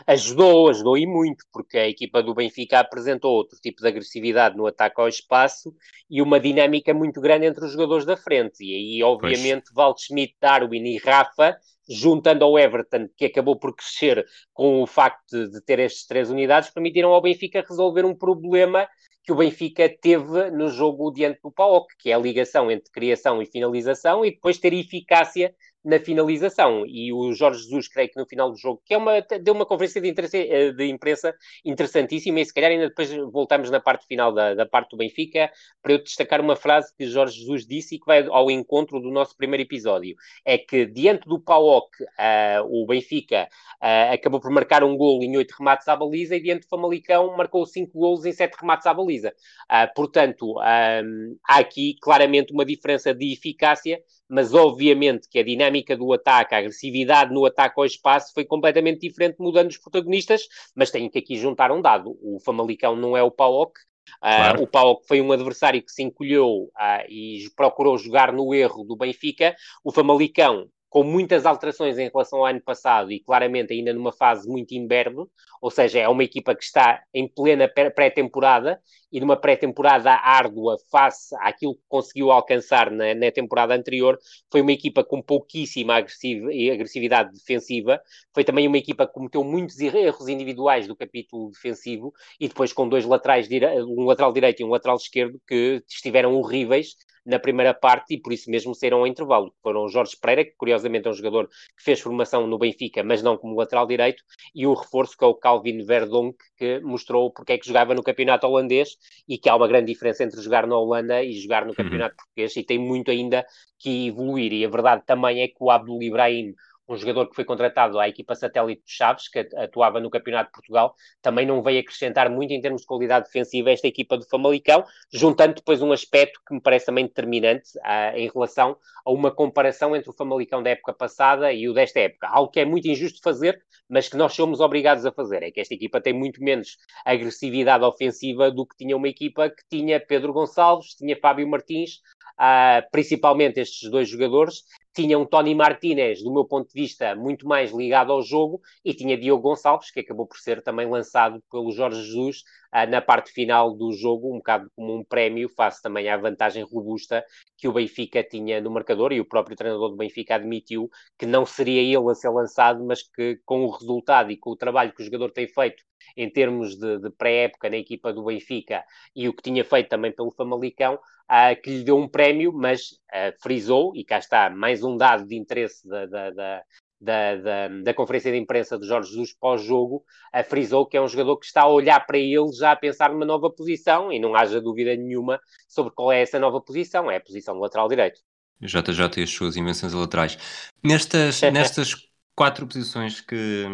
ajudou, ajudou e muito, porque a equipa do Benfica apresentou outro tipo de agressividade no ataque ao espaço e uma dinâmica muito grande entre os jogadores da frente. E aí, obviamente, Waldschmidt, Darwin e Rafa, juntando ao Everton, que acabou por crescer com o facto de ter estas três unidades, permitiram ao Benfica resolver um problema que o Benfica teve no jogo diante do PAOK, que é a ligação entre criação e finalização, e depois ter eficácia na finalização. E o Jorge Jesus, creio que no final do jogo, que é uma, deu uma conferência de, eh, de imprensa interessantíssima, e se calhar ainda depois voltamos na parte final da, da parte do Benfica, para eu destacar uma frase que Jorge Jesus disse e que vai ao encontro do nosso primeiro episódio. É que diante do PAOC, uh, o Benfica uh, acabou por marcar um gol em oito remates à baliza, e diante do Famalicão marcou cinco golos em sete remates à baliza. Uh, portanto, há aqui claramente uma diferença de eficácia mas obviamente que a dinâmica do ataque, a agressividade no ataque ao espaço foi completamente diferente, mudando os protagonistas, mas tenho que aqui juntar um dado. O Famalicão não é o PAOK, ah, claro. Uh, o PAOK foi um adversário que se encolheu uh, e procurou jogar no erro do Benfica. O Famalicão com muitas alterações em relação ao ano passado e claramente ainda numa fase muito imberbe, ou seja, é uma equipa que está em plena pré-temporada e numa pré-temporada árdua face àquilo que conseguiu alcançar na, na, temporada anterior, foi uma equipa com pouquíssima agressividade defensiva, foi também uma equipa que cometeu muitos erros individuais do capítulo defensivo e depois com dois laterais, um lateral direito e um lateral esquerdo que estiveram horríveis na primeira parte e por isso mesmo saíram ao intervalo. Foram o Jorge Pereira, que curiosamente é um jogador que fez formação no Benfica, mas não como lateral direito, e o reforço que é o Calvin Verdonk, que mostrou porque é que jogava no campeonato holandês e que há uma grande diferença entre jogar na Holanda e jogar no uhum. campeonato uhum. português e tem muito ainda que evoluir. E a verdade também é que o Abdul Ibrahim um jogador que foi contratado à equipa satélite de Chaves, que atuava no Campeonato de Portugal, também não veio acrescentar muito em termos de qualidade defensiva esta equipa do Famalicão, juntando depois um aspecto que me parece também determinante em relação a uma comparação entre o Famalicão da época passada e o desta época. Algo que é muito injusto fazer, mas que nós somos obrigados a fazer. É que esta equipa tem muito menos agressividade ofensiva do que tinha uma equipa que tinha Pedro Gonçalves, tinha Fábio Martins, uh, principalmente estes dois jogadores, tinha um Tony Martinez, do meu ponto de vista, muito mais ligado ao jogo, e tinha Diogo Gonçalves, que acabou por ser também lançado pelo Jorge Jesus na parte final do jogo, um bocado como um prémio, face também à vantagem robusta que o Benfica tinha no marcador, e o próprio treinador do Benfica admitiu que não seria ele a ser lançado, mas que com o resultado e com o trabalho que o jogador tem feito em termos de, de pré-época na equipa do Benfica e o que tinha feito também pelo Famalicão, uh, que lhe deu um prémio, mas uh, frisou, e cá está mais um dado de interesse da, da, da da, da, da, conferência de imprensa de Jorge Jesus pós-jogo, frisou que é um jogador que está a olhar para ele já a pensar numa nova posição e não haja dúvida nenhuma sobre qual é essa nova posição, é a posição do lateral direito. JJ e as suas invenções laterais. Nestas, nestas quatro posições que,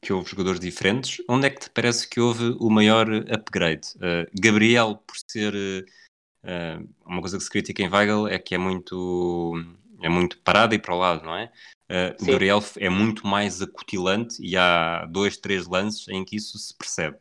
que houve jogadores diferentes, onde é que te parece que houve o maior upgrade? Uh, Gabriel, por ser uh, uma coisa que se critica em Weigl, é que é muito, é muito parado e para o lado, não é? Uh, Gabriel é muito mais acutilante e há dois, três lances em que isso se percebe.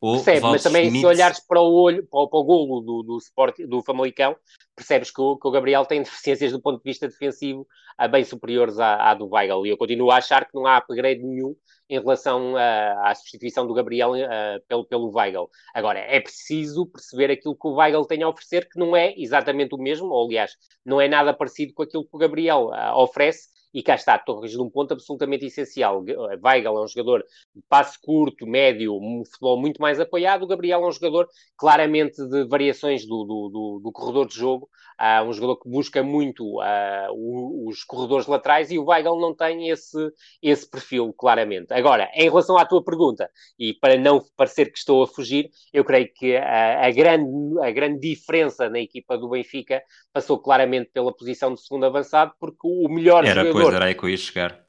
Uh, Percebe, mas também Schmidt... se olhares para o olho, para o, para o golo do, do, Sport, do Famalicão, percebes que o, que o, Gabriel tem deficiências do ponto de vista defensivo a bem superiores à, à, do Weigl. E eu continuo a achar que não há upgrade nenhum em relação à substituição do Gabriel uh, pelo, pelo Weigl. Agora, é preciso perceber aquilo que o Weigl tem a oferecer, que não é exatamente o mesmo, ou aliás, não é nada parecido com aquilo que o Gabriel uh, oferece, e cá está, torres de um ponto absolutamente essencial. Weigl é um jogador de passe curto, médio, um futebol muito mais apoiado. O Gabriel é um jogador claramente de variações do, do, do, do corredor de jogo, uh, um jogador que busca muito uh, os corredores laterais e o Weigl não tem esse, esse perfil, claramente. Agora, em relação à tua pergunta, e para não parecer que estou a fugir, eu creio que a, a grande, a grande diferença na equipa do Benfica passou claramente pela posição de segundo avançado, porque o melhor Era jogador era aí que eu chegar.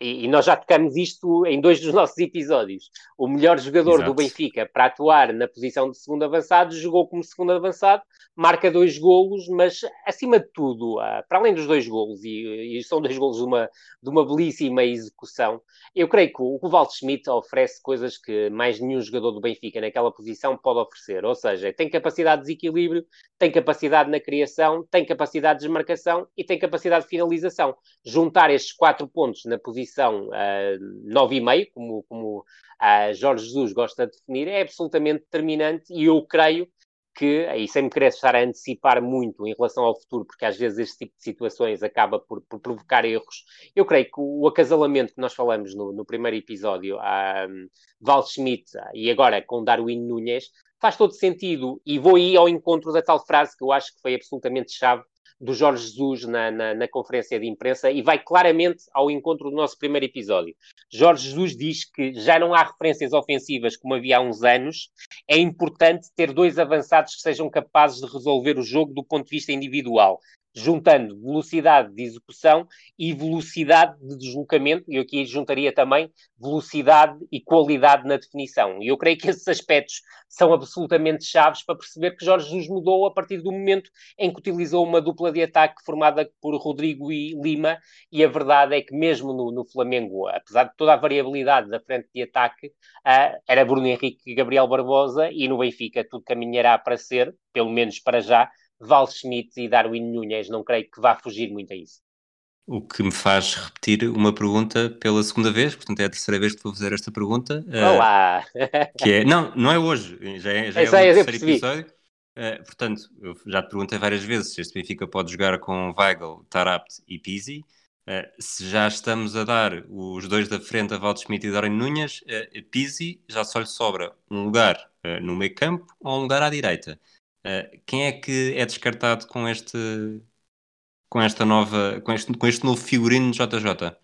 E, nós já tocamos isto em dois dos nossos episódios. O melhor jogador Exato. do Benfica para atuar na posição de segundo avançado jogou como segundo avançado, marca dois golos, mas acima de tudo, ah, para além dos dois golos, e, e são dois golos de uma, de uma belíssima execução, eu creio que o, o Walt Schmidt oferece coisas que mais nenhum jogador do Benfica naquela posição pode oferecer. Ou seja, tem capacidade de desequilíbrio, tem capacidade na criação, tem capacidade de desmarcação e tem capacidade de finalização. Juntar estes quatro pontos na posição uh, 9,5, como, como uh, Jorge Jesus gosta de definir, é absolutamente determinante e eu creio que, e sem me querer estar a antecipar muito em relação ao futuro, porque às vezes este tipo de situações acaba por, por provocar erros, eu creio que o, acasalamento que nós falamos no, no primeiro episódio, a um, Val Schmidt e agora com Darwin Nunes, faz todo sentido e vou aí ao encontro da tal frase que eu acho que foi absolutamente chave do Jorge Jesus na, na, na, conferência de imprensa e vai claramente ao encontro do nosso primeiro episódio. Jorge Jesus diz que já não há referências ofensivas como havia há uns anos, é importante ter dois avançados que sejam capazes de resolver o jogo do ponto de vista individual juntando velocidade de execução e velocidade de deslocamento, e eu aqui juntaria também velocidade e qualidade na definição. E eu creio que esses aspectos são absolutamente chaves para perceber que Jorge Jesus mudou a partir do momento em que utilizou uma dupla de ataque formada por Rodrigo e Lima, e a verdade é que mesmo no, no Flamengo, apesar de toda a variabilidade da frente de ataque, uh, era Bruno Henrique e Gabriel Barbosa, e no Benfica tudo caminhará para ser, pelo menos para já, Val Schmidt e Darwin Nunes, não creio que vá fugir muito a isso. O que me faz repetir uma pergunta pela segunda vez, portanto é a terceira vez que vou fazer esta pergunta. Eh, Olá! Uh, que é, não, não é hoje, já é, já é, é o terceiro episódio. Uh, portanto, eu já te perguntei várias vezes se este Benfica pode jogar com Weigl, Tarapt e Pizzi. Uh, se já estamos a dar os dois da frente a Valdo Schmidt e Darwin Nunes, uh, Pizzi já só lhe sobra um lugar no meio campo ou um lugar à direita. Uh, quem é que é descartado com este com esta nova com este, com este novo figurino de JJ?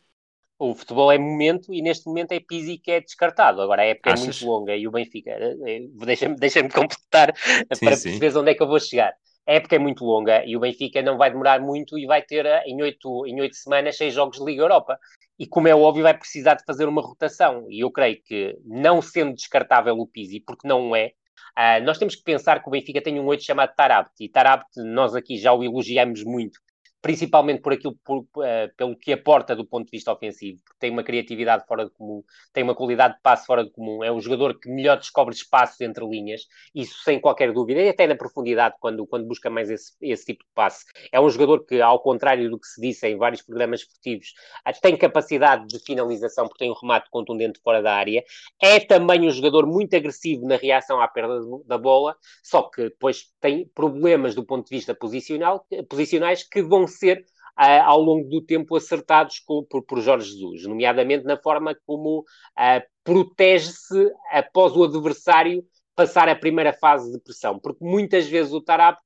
O futebol é momento e neste momento é Pizzi que é descartado. Agora a época Achas? é muito longa e o Benfica eh, eh, deixa-me deixa completar sim, para sim. perceberes onde é que eu vou chegar. A época é muito longa e o Benfica não vai demorar muito e vai ter em oito, em oito semanas seis jogos de Liga Europa. E como é óbvio, vai precisar de fazer uma rotação. E eu creio que, não sendo descartável o Pizzi, porque não é, Uh, nós temos que pensar que o Benfica tem um 8 chamado Tarabt, e Tarabt nós aqui já o elogiamos muito, principalmente por aquilo por, uh, pelo que aporta do ponto de vista ofensivo, porque tem uma criatividade fora de comum, tem uma qualidade de passe fora de comum, é um jogador que melhor descobre espaços entre linhas, isso sem qualquer dúvida, e até na profundidade, quando, quando busca mais esse, esse tipo de passe. É um jogador que, ao contrário do que se disse em vários programas esportivos, tem capacidade de finalização, porque tem um remate contundente fora da área, é também um jogador muito agressivo na reação à perda da bola, só que depois tem problemas do ponto de vista posicional, posicionais que vão ser uh, ao longo do tempo acertados com, por, por, Jorge Jesus, nomeadamente na forma como uh, protege-se após o adversário passar a primeira fase de pressão, porque muitas vezes o Tarapt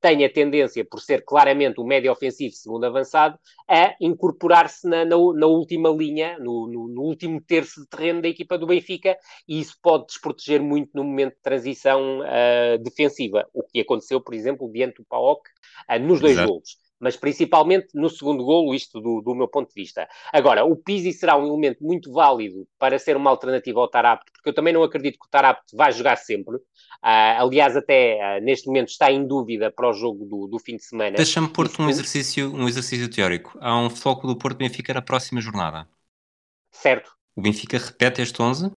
tem a tendência, por ser claramente o médio ofensivo segundo avançado, a incorporar-se na, na, na, última linha, no, no, no, último terço de terreno da equipa do Benfica, e isso pode desproteger muito no momento de transição uh, defensiva, o que aconteceu, por exemplo, diante do PAOK uh, nos dois Exato. golos mas principalmente no segundo golo, isto do, do, meu ponto de vista. Agora, o Pizzi será um elemento muito válido para ser uma alternativa ao Tarapt, porque eu também não acredito que o Tarapt vai jogar sempre. Uh, aliás, até uh, neste momento está em dúvida para o jogo do, do fim de semana. Deixa-me pôr-te um exercício, um exercício teórico. Há um foco do Porto Benfica na próxima jornada. Certo. O Benfica repete este 11?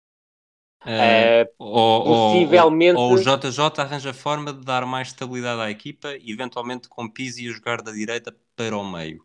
Uh, ou, possivelmente... Ou, ou, o JJ arranja forma de dar mais estabilidade à equipa e eventualmente com Pizzi a jogar da direita para o meio.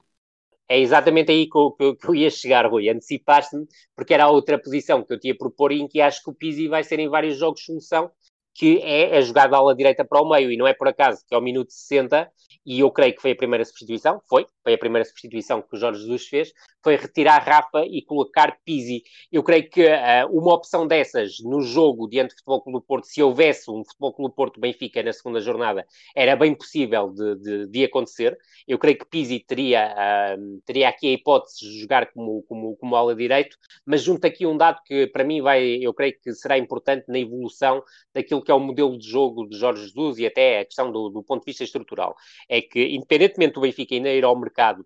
É exatamente aí que eu, que eu ia chegar, Rui. Antecipaste-me, porque era a outra posição que eu tinha a propor e em que acho que o Pizzi vai ser em vários jogos solução, que é a jogada ala direita para o meio, e não é por acaso que ao minuto 60 e eu creio que foi a primeira substituição, foi, foi a primeira substituição que o Jorge Jesus fez, foi retirar Rafa e colocar Pizzi. Eu creio que uh, uma opção dessas no jogo diante do Futebol Clube do Porto, se houvesse um Futebol Clube do Porto Benfica na segunda jornada, era bem possível de, de, de acontecer. Eu creio que Pizzi teria, uh, teria aqui a hipótese de jogar como, como, como ala direito, mas junto aqui um dado que para mim vai, eu creio que será importante na evolução daquilo que é o modelo de jogo de Jorge Jesus e até a questão do, do ponto de vista estrutural é que, independentemente do Benfica ainda ir ao mercado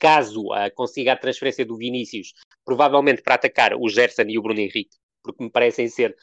caso uh, consiga a transferência do Vinícius, provavelmente para atacar o Gerson e o Bruno Henrique, porque me parecem ser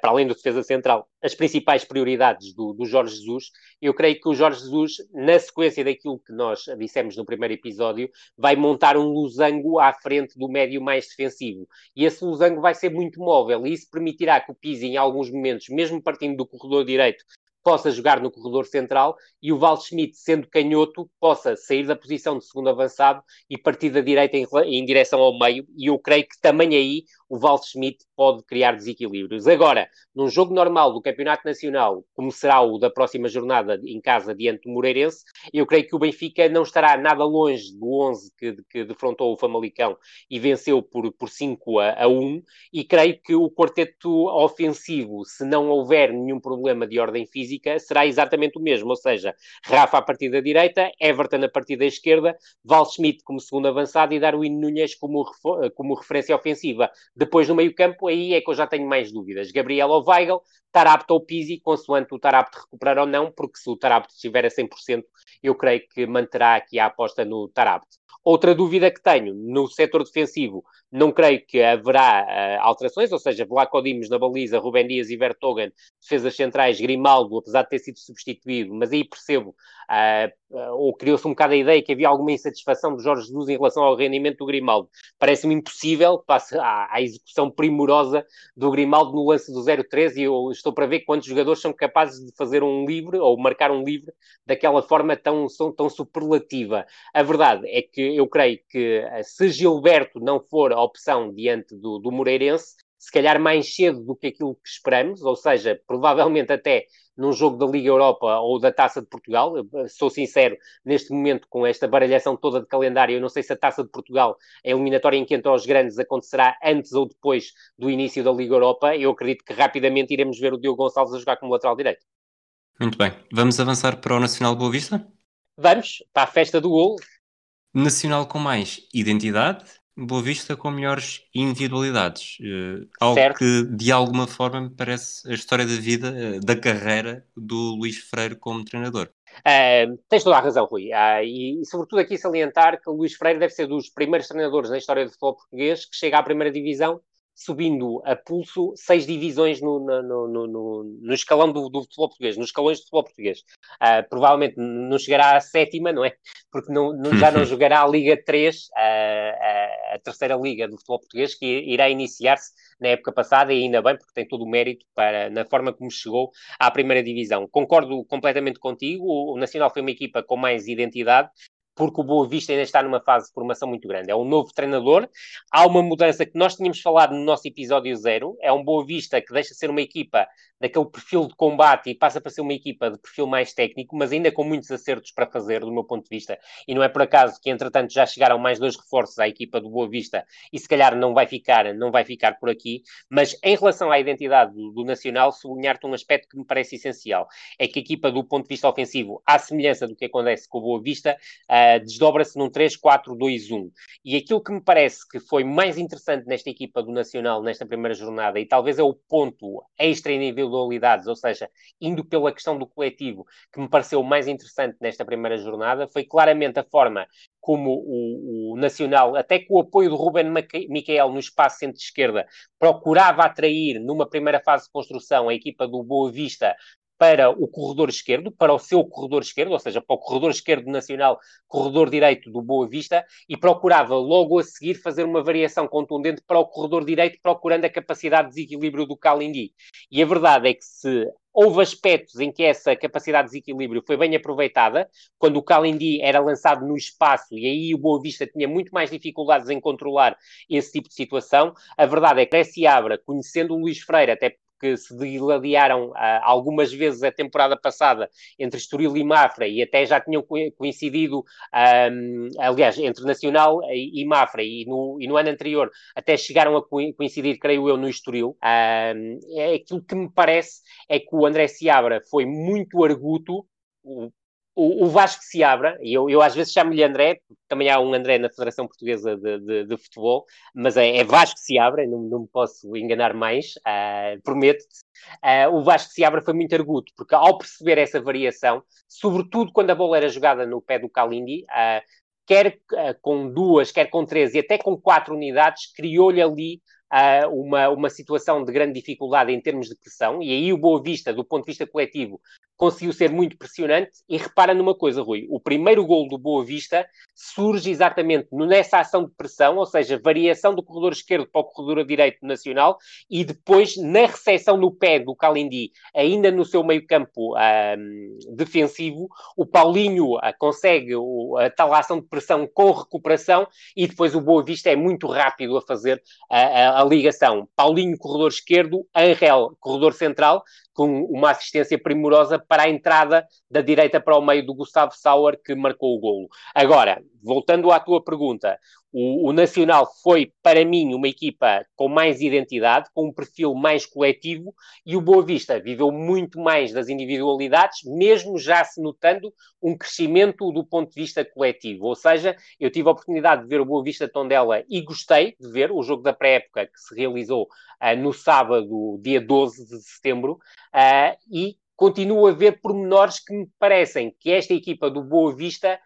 para além do defesa central, as principais prioridades do, do, Jorge Jesus. Eu creio que o Jorge Jesus, na sequência daquilo que nós dissemos no primeiro episódio, vai montar um losango à frente do médio mais defensivo. E esse losango vai ser muito móvel e isso permitirá que o Pizzi, em alguns momentos, mesmo partindo do corredor direito, possa jogar no corredor central e o Val Schmidt, sendo canhoto, possa sair da posição de segundo avançado e partir da direita em, em direção ao meio. E eu creio que também aí o Val Schmidt pode criar desequilíbrios. Agora, num jogo normal do Campeonato Nacional, como será o da próxima jornada em casa diante do Moreirense, eu creio que o Benfica não estará nada longe do 11 que, que defrontou o Famalicão e venceu por, por 5 a, a 1, e creio que o quarteto ofensivo, se não houver nenhum problema de ordem física, será exatamente o mesmo, ou seja, Rafa a partir da direita, Everton a partir da esquerda, Val Schmidt como segundo avançado e Darwin Nunes como, como referência ofensiva. Depois, no meio-campo, aí é que eu já tenho mais dúvidas. Gabriel ou Weigl, Tarapto ou Pizzi, consoante o Tarapto recuperar ou não, porque se o Tarapto estiver a 100%, eu creio que manterá aqui a aposta no Tarapto. Outra dúvida que tenho, no setor defensivo, não creio que haverá uh, alterações, ou seja, Vlaco Dimos na baliza, Rubem Dias e Vertogen, defesas centrais, Grimaldo, apesar de ter sido substituído, mas aí percebo, uh, ou criou-se um bocado a ideia que havia alguma insatisfação do Jorge Jesus em relação ao rendimento do Grimaldo. Parece-me impossível, passe à, execução primorosa do Grimaldo no lance do 0-13 e eu estou para ver quantos jogadores são capazes de fazer um livre ou marcar um livre daquela forma tão, tão superlativa. A verdade é que eu creio que eh, se Gilberto não for a opção diante do, do Moreirense, se calhar mais cedo do que aquilo que esperamos, ou seja, provavelmente até num jogo da Liga Europa ou da Taça de Portugal. Eu, sou sincero, neste momento, com esta baralhação toda de calendário, eu não sei se a Taça de Portugal, a eliminatória em que entram os grandes, acontecerá antes ou depois do início da Liga Europa. Eu acredito que rapidamente iremos ver o Diogo Gonçalves a jogar como lateral direito. Muito bem. Vamos avançar para o Nacional Boa Vista? Vamos, para a festa do gol. Nacional com mais identidade, Boa Vista com melhores individualidades. Uh, algo certo. que de alguma forma me parece a história da vida, uh, da carreira do Luís Freire como treinador. Uh, tens toda a razão, Rui. Uh, e, e, sobretudo aqui salientar que o Luís Freire deve ser dos primeiros treinadores na história do futebol português que chega à primeira divisão subindo a pulso seis divisões no, no, no, no, escalão do, do, futebol português, nos escalões do futebol português. Uh, provavelmente não chegará à sétima, não é? Porque não, não, já não jogará a Liga 3, a, a, a, terceira liga do futebol português, que irá iniciar-se na época passada, e ainda bem, porque tem todo o mérito para, na forma como chegou à primeira divisão. Concordo completamente contigo, o Nacional foi uma equipa com mais identidade, porque o Boa Vista ainda está numa fase de formação muito grande. É um novo treinador, há uma mudança que nós tínhamos falado no nosso episódio zero, é um Boa Vista que deixa de ser uma equipa daquele perfil de combate e passa para ser uma equipa de perfil mais técnico, mas ainda com muitos acertos para fazer, do meu ponto de vista. E não é por acaso que, entretanto, já chegaram mais dois reforços à equipa do Boa Vista e se calhar não vai ficar, não vai ficar por aqui. Mas em relação à identidade do, do Nacional, sublinhar-te um aspecto que me parece essencial. É que a equipa, do ponto de vista ofensivo, à semelhança do que acontece com o Boa Vista, uh, desdobra-se num 3-4-2-1. E aquilo que me parece que foi mais interessante nesta equipa do Nacional, nesta primeira jornada, e talvez é o ponto extra nível individualidades, ou seja, indo pela questão do coletivo, que me pareceu mais interessante nesta primeira jornada, foi claramente a forma como o, o Nacional, até com o apoio do Ruben Miquel no espaço centro-esquerda, procurava atrair, numa primeira fase de construção, a equipa do Boa Vista para o corredor esquerdo, para o seu corredor esquerdo, ou seja, para o corredor esquerdo nacional, corredor direito do Boa Vista, e procurava logo a seguir fazer uma variação contundente para o corredor direito, procurando a capacidade de desequilíbrio do Kalindi. E a verdade é que se houve aspectos em que essa capacidade de desequilíbrio foi bem aproveitada, quando o Kalindi era lançado no espaço e aí o Boa Vista tinha muito mais dificuldades em controlar esse tipo de situação. A verdade é que Cresce Abra, conhecendo o Luís Freire, até que se digladiaram uh, algumas vezes a temporada passada entre Estoril e Mafra e até já tinham coincidido, um, aliás, entre Nacional e, e Mafra e no, e no, ano anterior até chegaram a coincidir, creio eu, no Estoril. Um, é aquilo que me parece é que o André Seabra foi muito arguto, o, Vasco se abra, e eu, eu às vezes chamo-lhe André, também há um André na Federação Portuguesa de, de, de Futebol, mas é, é, Vasco se abra, não, não me posso enganar mais, uh, prometo-te. Uh, o Vasco se abra foi muito arguto, porque ao perceber essa variação, sobretudo quando a bola era jogada no pé do Kalindi, uh, quer com duas, quer com três e até com quatro unidades, criou-lhe ali uh, uma, uma situação de grande dificuldade em termos de pressão, e aí o Boa Vista, do ponto de vista coletivo, conseguiu ser muito pressionante. E repara numa coisa, Rui: o primeiro gol do Boa Vista surge exatamente nessa ação de pressão, ou seja, variação do corredor esquerdo para o corredor direito nacional, e depois na recepção no pé do Calindi, ainda no seu meio-campo um, defensivo, o Paulinho uh, consegue a tal ação de pressão com recuperação, e depois o Boa Vista é muito rápido a fazer a, a, ligação. Paulinho, corredor esquerdo, Angel, corredor central, com uma assistência primorosa para a entrada da direita para o meio do Gustavo Sauer, que marcou o golo. Agora, voltando à tua pergunta, o, o, Nacional foi, para mim, uma equipa com mais identidade, com um perfil mais coletivo, e o Boa Vista viveu muito mais das individualidades, mesmo já se notando um crescimento do ponto de vista coletivo. Ou seja, eu tive a oportunidade de ver o Boa Vista Tondela e gostei de ver o jogo da pré-época que se realizou uh, no sábado, dia 12 de setembro, uh, e continuo a ver pormenores que me parecem que esta equipa do Boa Vista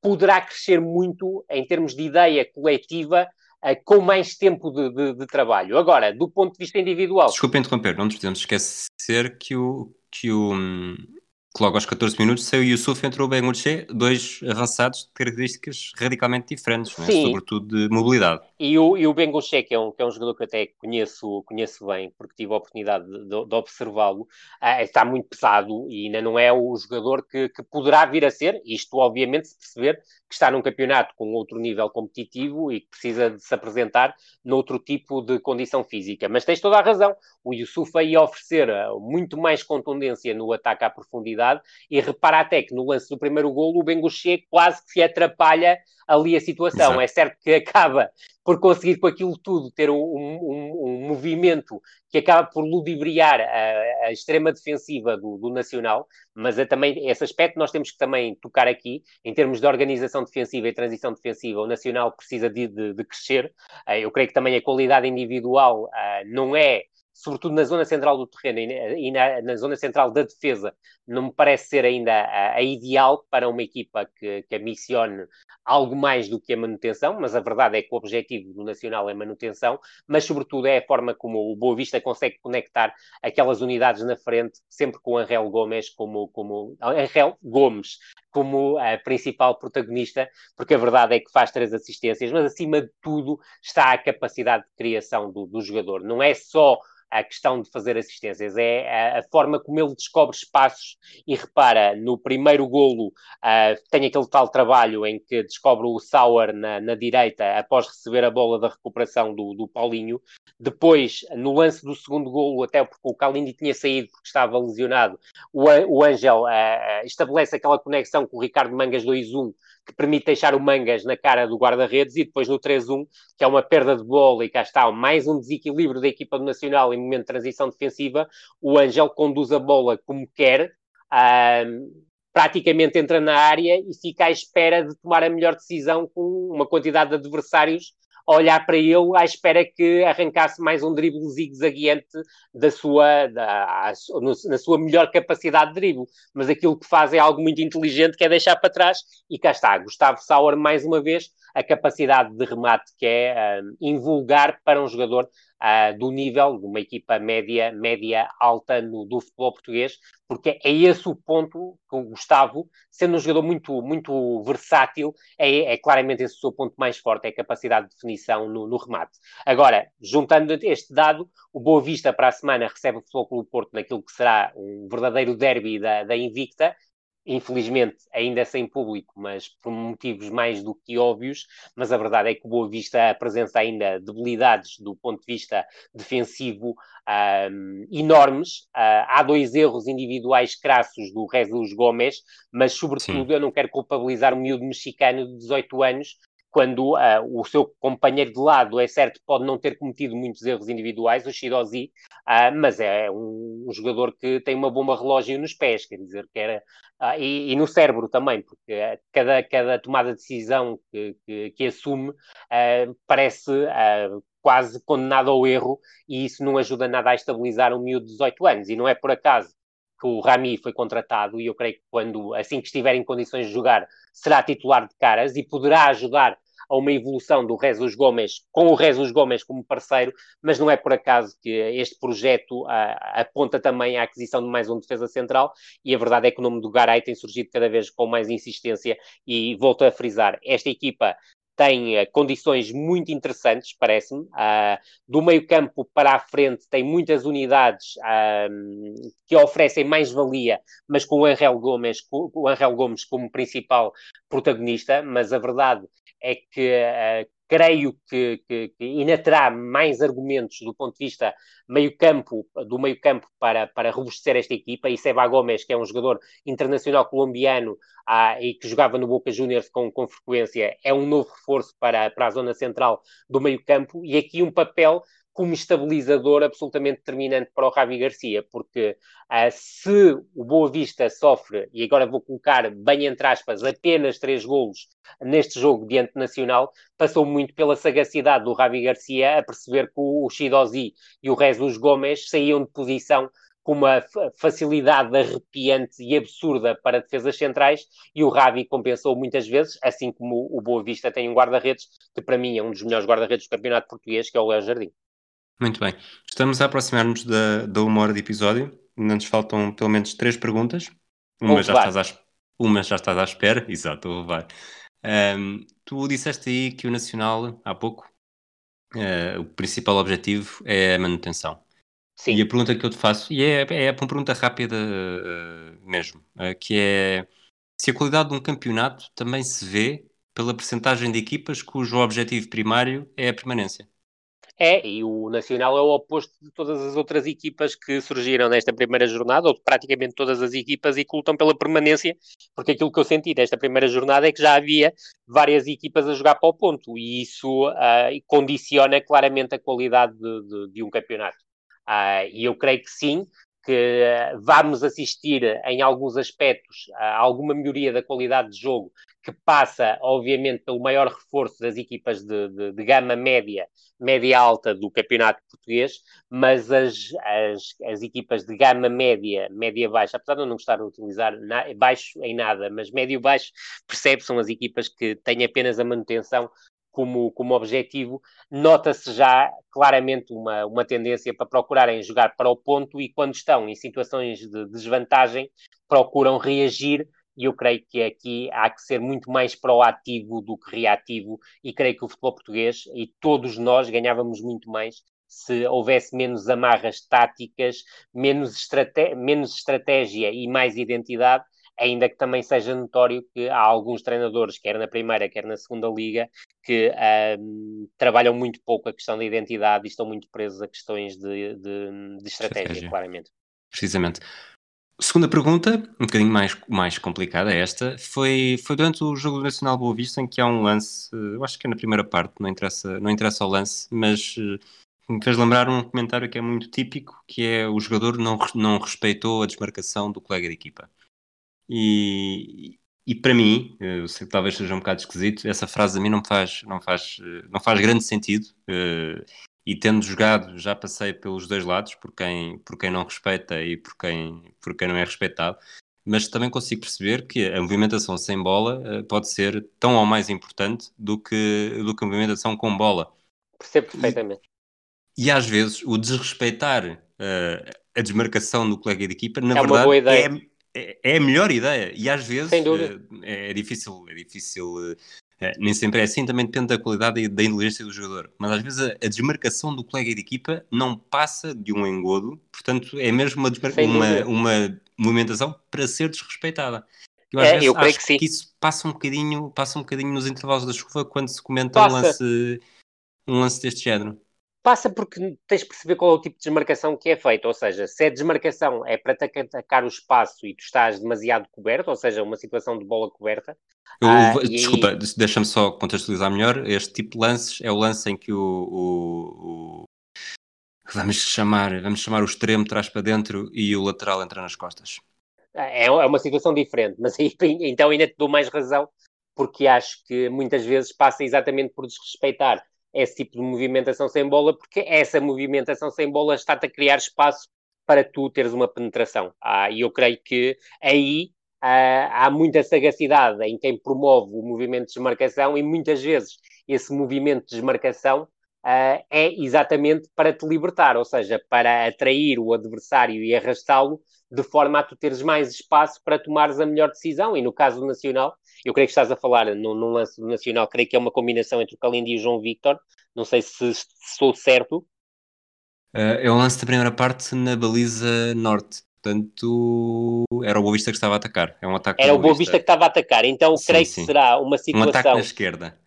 poderá crescer muito em termos de ideia coletiva uh, com mais tempo de, de, de, trabalho. Agora, do ponto de vista individual. Desculpa interromper, não nos podemos esquecer que o, que o, hum, que logo aos 14 minutos saiu o Yusuf entrou o Bengoche, dois avançados de características radicalmente diferentes, é? sobretudo de mobilidade. E o, e o Bengoche, que, é um, que é um jogador que até conheço, conheço bem, porque tive a oportunidade de, de observá-lo, uh, está muito pesado e ainda não é o jogador que, que poderá vir a ser, isto obviamente se perceber que está num campeonato com outro nível competitivo e que precisa de se apresentar noutro tipo de condição física. Mas tens toda a razão, o Yusuf ia oferecer ah, muito mais contundência no ataque à profundidade e repara até que no lance do primeiro golo o Bengoche quase que se atrapalha ali a situação. Exato. É certo que acaba por conseguir com aquilo tudo ter um, um, um movimento que acaba por ludibriar a, a extrema defensiva do, do, Nacional, mas é também esse aspecto nós temos que também tocar aqui, em termos de organização defensiva e transição defensiva, o Nacional precisa de, de, de crescer. Uh, eu creio que também a qualidade individual uh, não é sobretudo na zona central do terreno e na, na zona central da defesa, não me parece ser ainda a, a ideal para uma equipa que, que ambicione algo mais do que a manutenção, mas a verdade é que o objetivo do Nacional é manutenção, mas sobretudo é a forma como o Boa Vista consegue conectar aquelas unidades na frente, sempre com Angel Gomes como, como Angel Gomes como a principal protagonista, porque a verdade é que faz três assistências, mas acima de tudo está a capacidade de criação do, do jogador. Não é só a questão de fazer assistências, é a, a, forma como ele descobre espaços e repara, no primeiro golo uh, tem aquele tal trabalho em que descobre o Sauer na, na direita após receber a bola da recuperação do, do Paulinho. Depois, no lance do segundo golo, até porque o Calindi tinha saído porque estava lesionado, o, o Angel uh, estabelece aquela conexão com o Ricardo Mangas 2-1 que permite deixar o Mangas na cara do guarda-redes e depois no 3-1, que é uma perda de bola e cá está mais um desequilíbrio da equipa do Nacional em momento de transição defensiva, o Angel conduz a bola como quer, praticamente entra na área e fica à espera de tomar a melhor decisão com uma quantidade de adversários olhar para ele à espera que arrancasse mais um drible zigue-zagueante da sua, da, na sua melhor capacidade de drible. Mas aquilo que faz é algo muito inteligente, que é deixar para trás. E cá está, Gustavo Sauer, mais uma vez, a capacidade de remate que é uh, invulgar para um jogador uh, do nível de uma equipa média, média alta no, do futebol português, porque é esse o ponto que o Gustavo, sendo um jogador muito, muito versátil, é, é claramente esse o seu ponto mais forte, é a capacidade de definição no, no remate. Agora, juntando este dado, o Boa Vista para a semana recebe o Futebol Clube Porto naquilo que será um verdadeiro derby da, da Invicta, infelizmente ainda sem público, mas por motivos mais do que óbvios, mas a verdade é que o Boa Vista apresenta ainda debilidades do ponto de vista defensivo um, enormes. Uh, há dois erros individuais crassos do Jesus Gomes, mas sobretudo Sim. eu não quero culpabilizar o miúdo mexicano de 18 anos, quando uh, o seu companheiro de lado, é certo, pode não ter cometido muitos erros individuais, o Shirozi, uh, mas é um, um, jogador que tem uma bomba relógio nos pés, quer dizer, que era, uh, e, e, no cérebro também, porque cada, cada tomada de decisão que, que, que assume parece quase condenado ao erro, e isso não ajuda nada a estabilizar um miúdo de 18 anos, e não é por acaso que o Rami foi contratado e eu creio que quando, assim que estiver em condições de jogar, será titular de caras e poderá ajudar a uma evolução do Jesus Gomes, com o Jesus Gomes como parceiro, mas não é por acaso que este projeto ah, aponta também à aquisição de mais um defesa central e a verdade é que o nome do Garay tem surgido cada vez com mais insistência e volto a frisar, esta equipa tem uh, condições muito interessantes, parece-me. Uh, do meio campo para a frente tem muitas unidades uh, que oferecem mais valia, mas com o Angel Gomes, com, o Angel Gomes como principal protagonista, mas a verdade é que uh, creio que, que, que, ainda terá mais argumentos do ponto de vista meio campo, do meio campo para, para robustecer esta equipa, e Seba Gomes, que é um jogador internacional colombiano ah, e que jogava no Boca Juniors com, com frequência, é um novo reforço para, para a zona central do meio campo, e aqui um papel como estabilizador absolutamente determinante para o Javi Garcia, porque uh, se o Boa Vista sofre, e agora vou colocar bem entre aspas, apenas três golos neste jogo diante nacional, passou muito pela sagacidade do Javi Garcia a perceber que o Chidozi e o Jesus Gomes saíam de posição com uma facilidade arrepiante e absurda para defesas centrais, e o Ravi compensou muitas vezes, assim como o Boa Vista tem um guarda-redes, que para mim é um dos melhores guarda-redes do campeonato português, que é o Léo Jardim. Muito bem. Estamos a aproximar-nos da, da uma hora de episódio. Ainda nos faltam pelo menos três perguntas. Uma, já estás, à, uma já estás à espera. Exato, vou levar. Um, tu disseste aí que o Nacional, há pouco, uh, o principal objetivo é a manutenção. Sim. E a pergunta que eu te faço, e é, é uma pergunta rápida uh, mesmo, uh, que é se a qualidade de um campeonato também se vê pela percentagem de equipas cujo objetivo primário é a permanência. É, e o Nacional é o oposto de todas as outras equipas que surgiram nesta primeira jornada, ou de praticamente todas as equipas, e que lutam pela permanência, porque aquilo que eu senti nesta primeira jornada é que já havia várias equipas a jogar para o ponto, e isso uh, condiciona claramente a qualidade de, de, de um campeonato. Uh, e eu creio que sim, que vamos assistir em alguns aspectos a alguma melhoria da qualidade de jogo, que passa, obviamente, pelo maior reforço das equipas de, de, de gama média, média-alta do campeonato português, mas as, as, as equipas de gama média, média-baixa, apesar de eu não gostar de utilizar na, baixo em nada, mas médio-baixo, percebe são as equipas que têm apenas a manutenção como, como objetivo, nota-se já claramente uma, uma tendência para procurarem jogar para o ponto e quando estão em situações de desvantagem procuram reagir e eu creio que aqui há que ser muito mais proativo do que reativo e creio que o futebol português e todos nós ganhávamos muito mais se houvesse menos amarras táticas, menos, menos estratégia e mais identidade ainda que também seja notório que há alguns treinadores, quer na primeira, quer na segunda liga, que trabalham muito pouco a questão da identidade e estão muito presos a questões de, de, de estratégia, estratégia, claramente. Precisamente. Segunda pergunta, um bocadinho mais, mais complicada esta, foi, foi durante o jogo do Nacional Boa Vista em que há um lance, eu acho que é na primeira parte, não interessa, não interessa o lance, mas eh, me fez lembrar um comentário que é muito típico, que é o jogador não, não respeitou a desmarcação do colega de equipa. E, e para mim, eu sei que talvez seja um bocado esquisito, essa frase a mim não faz, não faz, não faz grande sentido. Uh, e tendo jogado, já passei pelos dois lados, por quem, por quem não respeita e por quem, por quem não é respeitado. Mas também consigo perceber que a movimentação sem bola uh, pode ser tão ou mais importante do que, do que a movimentação com bola. Percebo perfeitamente. E, e às vezes o desrespeitar a desmarcação do colega de equipa, na é verdade, é, é, é a melhor ideia. E às vezes é, é, difícil, é difícil. É, nem sempre é assim, também depende da qualidade e da inteligência do jogador. Mas às vezes a, a, desmarcação do colega de equipa não passa de um engodo, portanto é mesmo uma, uma, uma movimentação para ser desrespeitada. Eu, às é, vezes, eu creio que, sim. que isso passa um bocadinho, passa um bocadinho nos intervalos da chuva quando se comenta um lance, um lance deste género passa porque tens de perceber qual é o tipo de desmarcação que é feito, ou seja, se a desmarcação é para atacar o espaço e tu estás demasiado coberto, ou seja, uma situação de bola coberta. Eu, ah, desculpa, aí... deixa-me só contextualizar melhor. Este tipo de lances é o lance em que o, o, o, vamos chamar, vamos chamar o extremo traz para dentro e o lateral entra nas costas. É, é uma situação diferente, mas então ainda te dou mais razão, porque acho que muitas vezes passa exatamente por desrespeitar esse tipo de movimentação sem bola, porque essa movimentação sem bola está-te a criar espaço para tu teres uma penetração. Ah, e eu creio que aí ah, há muita sagacidade em quem promove o movimento de desmarcação e muitas vezes esse movimento de desmarcação uh, é exatamente para te libertar, ou seja, para atrair o adversário e arrastá-lo de forma a tu teres mais espaço para tomares a melhor decisão. E no caso do Nacional, eu creio que estás a falar no, no lance do Nacional, creio que é uma combinação entre o Calindi e o João Victor. Não sei se, se sou certo. Uh, é o lance da primeira parte na baliza norte. Portanto, era o Boa Vista que estava a atacar. É um ataque Era o Boa Vista que estava a atacar. Então, sim, creio sim. que será uma situação. Um ataque na esquerda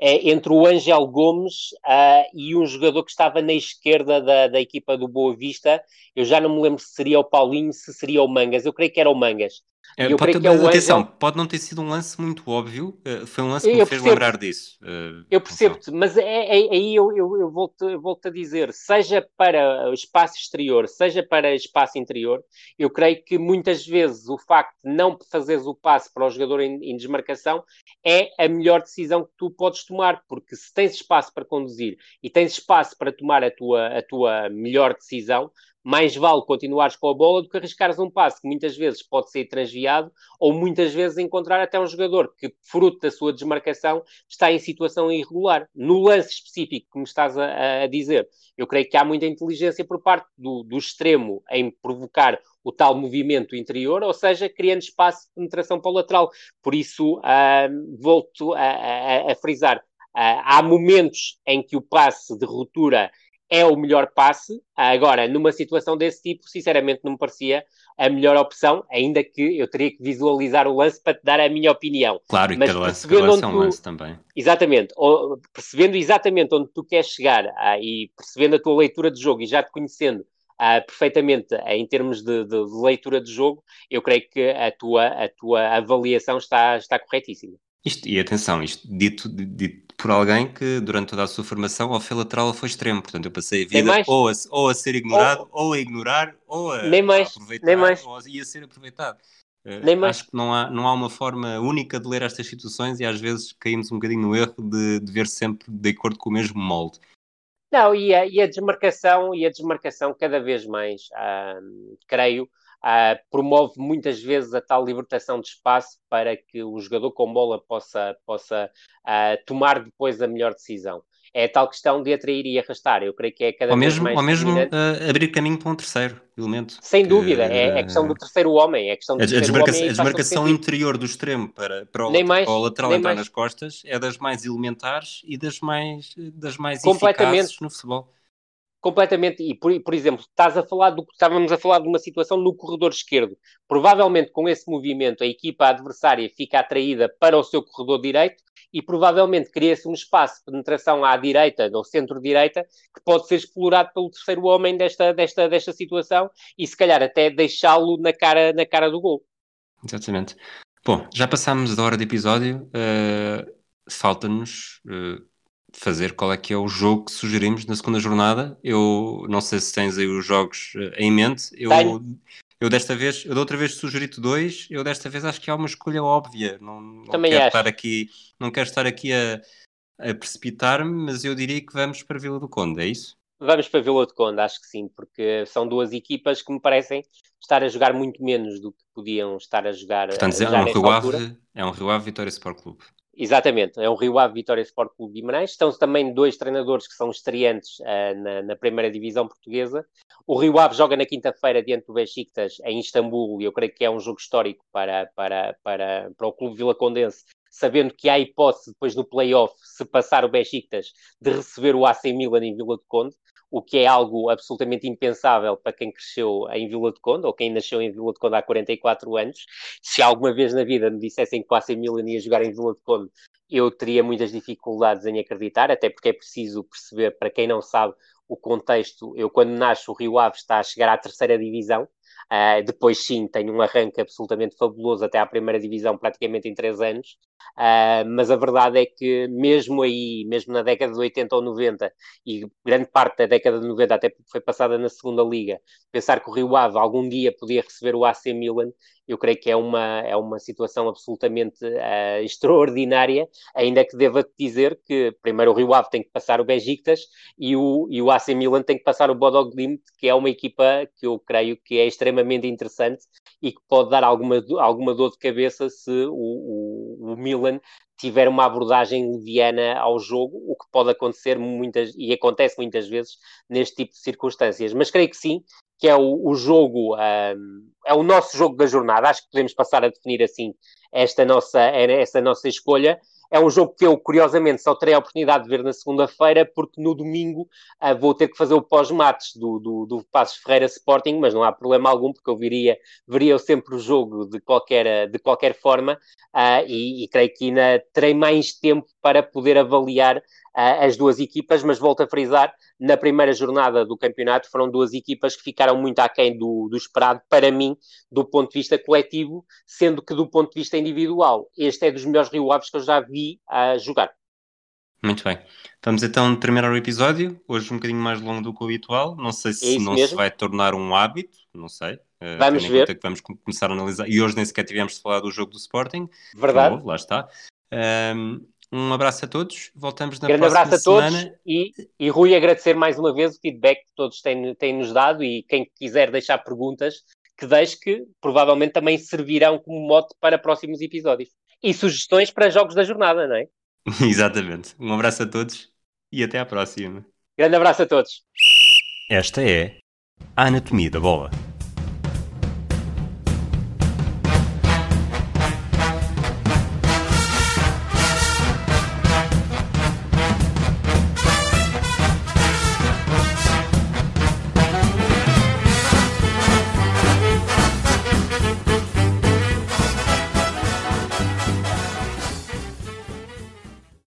é, entre o Angel Gomes uh, e um jogador que estava na esquerda da, da equipa do Boa Vista. Eu já não me lembro se seria o Paulinho, se seria o Mangas. Eu creio que era o Mangas. É, pode, ter, é atenção, Angel... pode não ter sido um lance muito óbvio, uh, foi um lance que eu me fez lembrar disso. Uh, eu percebo-te, mas é, é, aí eu, eu, eu volto, eu volto a dizer, seja para espaço exterior, seja para espaço interior, eu creio que muitas vezes o facto de não fazeres o passe para o jogador em, em desmarcação é a melhor decisão que tu podes tomar, porque se tens espaço para conduzir e tens espaço para tomar a tua, a tua melhor decisão, mais vale continuares com a bola do que arriscares um passe que muitas vezes pode ser transviado ou muitas vezes encontrar até um jogador que, fruto da sua desmarcação, está em situação irregular. No lance específico que me estás a, a dizer, eu creio que há muita inteligência por parte do, do extremo em provocar o tal movimento interior, ou seja, criando espaço de penetração para o lateral. Por isso, uh, volto a, a, a frisar. Uh, há momentos em que o passe de ruptura é o melhor passe. Agora, numa situação desse tipo, sinceramente não me parecia a melhor opção, ainda que eu teria que visualizar o lance para te dar a minha opinião. Claro, e Mas cada lance, cada lance é um tu... lance também. Exatamente, percebendo exatamente onde tu queres chegar ah, e percebendo a tua leitura de jogo e já te conhecendo ah, perfeitamente ah, em termos de, de, leitura de jogo, eu creio que a tua, a tua avaliação está, está corretíssima. Isto, e atenção, isto dito, dito por alguém que durante toda a sua formação ao fio lateral foi extremo, portanto eu passei a vida ou a, ou a ser ignorado, ou, ou, a ignorar, ou a, nem mais, a aproveitar, nem mais. ou a, e a ser aproveitado. Uh, nem mais. Acho que não há, não há uma forma única de ler estas situações e às vezes caímos um bocadinho no erro de, de ver sempre de acordo com o mesmo molde. Não, e a, e a desmarcação, e a desmarcação cada vez mais, uh, creio, uh, promove muitas vezes a tal libertação de espaço para que o jogador com bola possa, possa uh, tomar depois a melhor decisão. É a tal questão de atrair e arrastar. Eu creio que é cada ou vez mesmo, mais. Ou mesmo uh, abrir caminho para um terceiro elemento. Sem que, dúvida, é, é a questão do terceiro homem. É a, questão do a, desmarca homem a desmarcação interior do extremo para, para, o, mais, para o lateral entrar mais. nas costas é das mais elementares e das mais, das mais eficazes no futebol completamente. E, por, por exemplo, estás a falar do, estávamos a falar de uma situação no corredor esquerdo. Provavelmente, com esse movimento, a equipa adversária fica atraída para o seu corredor direito e provavelmente cria-se um espaço de penetração à direita, no centro-direita, que pode ser explorado pelo terceiro homem desta, desta, desta situação e, se calhar, até deixá-lo na cara, na cara do gol. Exatamente. Bom, já passámos da hora de episódio. Uh, Falta-nos uh, fazer qual é que é o jogo que sugerimos na segunda jornada. Eu não sei se tens aí os jogos uh, em mente. Eu, eu desta vez, eu da outra vez sugeri-te dois, eu desta vez acho que há uma escolha óbvia. Não, não Também quero acho. estar aqui, não quero estar aqui a, a precipitar-me, mas eu diria que vamos para Vila do Conde, é isso? Vamos para Vila do Conde, acho que sim, porque são duas equipas que me parecem estar a jogar muito menos do que podiam estar a jogar. Portanto, a, a é, um Rio Ave, é um Rio Ave Vitória Sport Clube. Exatamente, é o Rio Ave Vitória Sport Clube Guimarães. Estão também dois treinadores que são estreantes uh, na, na, primeira divisão portuguesa. O Rio Ave joga na quinta-feira diante do Besiktas em Istambul e eu creio que é um jogo histórico para, para, para, para o Clube Vila Condense, sabendo que há hipótese depois no play-off, se passar o Besiktas, de receber o AC Milan em Vila de Conde o que é algo absolutamente impensável para quem cresceu em Vila de Conde ou quem nasceu em Vila de Conde há 44 anos. Se alguma vez na vida me dissessem que AC Milan ia jogar em Vila de Conde, eu teria muitas dificuldades em acreditar, até porque é preciso perceber, para quem não sabe, o contexto. Eu, quando nasço, o Rio Ave está a chegar à terceira divisão. Uh, depois, sim, tem um arranque absolutamente fabuloso até à primeira divisão, praticamente em três anos. Uh, mas a verdade é que mesmo aí, mesmo na década de 80 ou 90, e grande parte da década de 90 até foi passada na segunda liga, pensar que o Rio Ave algum dia podia receber o AC Milan, eu creio que é uma, é uma situação absolutamente uh, extraordinária, ainda que deva dizer que primeiro o Rio Ave tem que passar o Besiktas e o, e o AC Milan tem que passar o Bodo Glimt, que é uma equipa que eu creio que é extremamente interessante e que pode dar alguma, alguma dor de cabeça se o, o, o Milan tiver uma abordagem leviana ao jogo, o que pode acontecer muitas, e acontece muitas vezes neste tipo de circunstâncias. Mas creio que sim, que é o, o jogo, é o nosso jogo da jornada. Acho que podemos passar a definir assim esta nossa, esta nossa escolha. É um jogo que eu, curiosamente, só terei a oportunidade de ver na segunda-feira, porque no domingo uh, vou ter que fazer o pós-mates do, do, do Passos Ferreira Sporting, mas não há problema algum, porque eu viria, veria sempre o jogo de qualquer, de qualquer forma, uh, e, e creio que ainda terei mais tempo para poder avaliar as duas equipas, mas volto a frisar, na primeira jornada do campeonato foram duas equipas que ficaram muito aquém do, do esperado, para mim, do ponto de vista coletivo, sendo que do ponto de vista individual, este é dos melhores Rio Aves que eu já vi a jogar. Muito bem. Vamos então terminar o episódio, hoje um bocadinho mais longo do que o habitual, não sei se é não mesmo? se vai tornar um hábito, não sei. Uh, vamos ver. Que vamos começar a analisar, e hoje nem sequer tivemos de falar do jogo do Sporting. Verdade. lá está. Um, um abraço a todos, voltamos na Grande próxima abraço a todos e, e Rui agradecer mais uma vez o feedback que todos têm, têm nos dado e quem quiser deixar perguntas, que deixe que provavelmente também servirão como mote para próximos episódios. E sugestões para jogos da jornada, não é? Exatamente. Um abraço a todos e até à próxima. Grande abraço a todos. Esta é a Anatomia da Bola.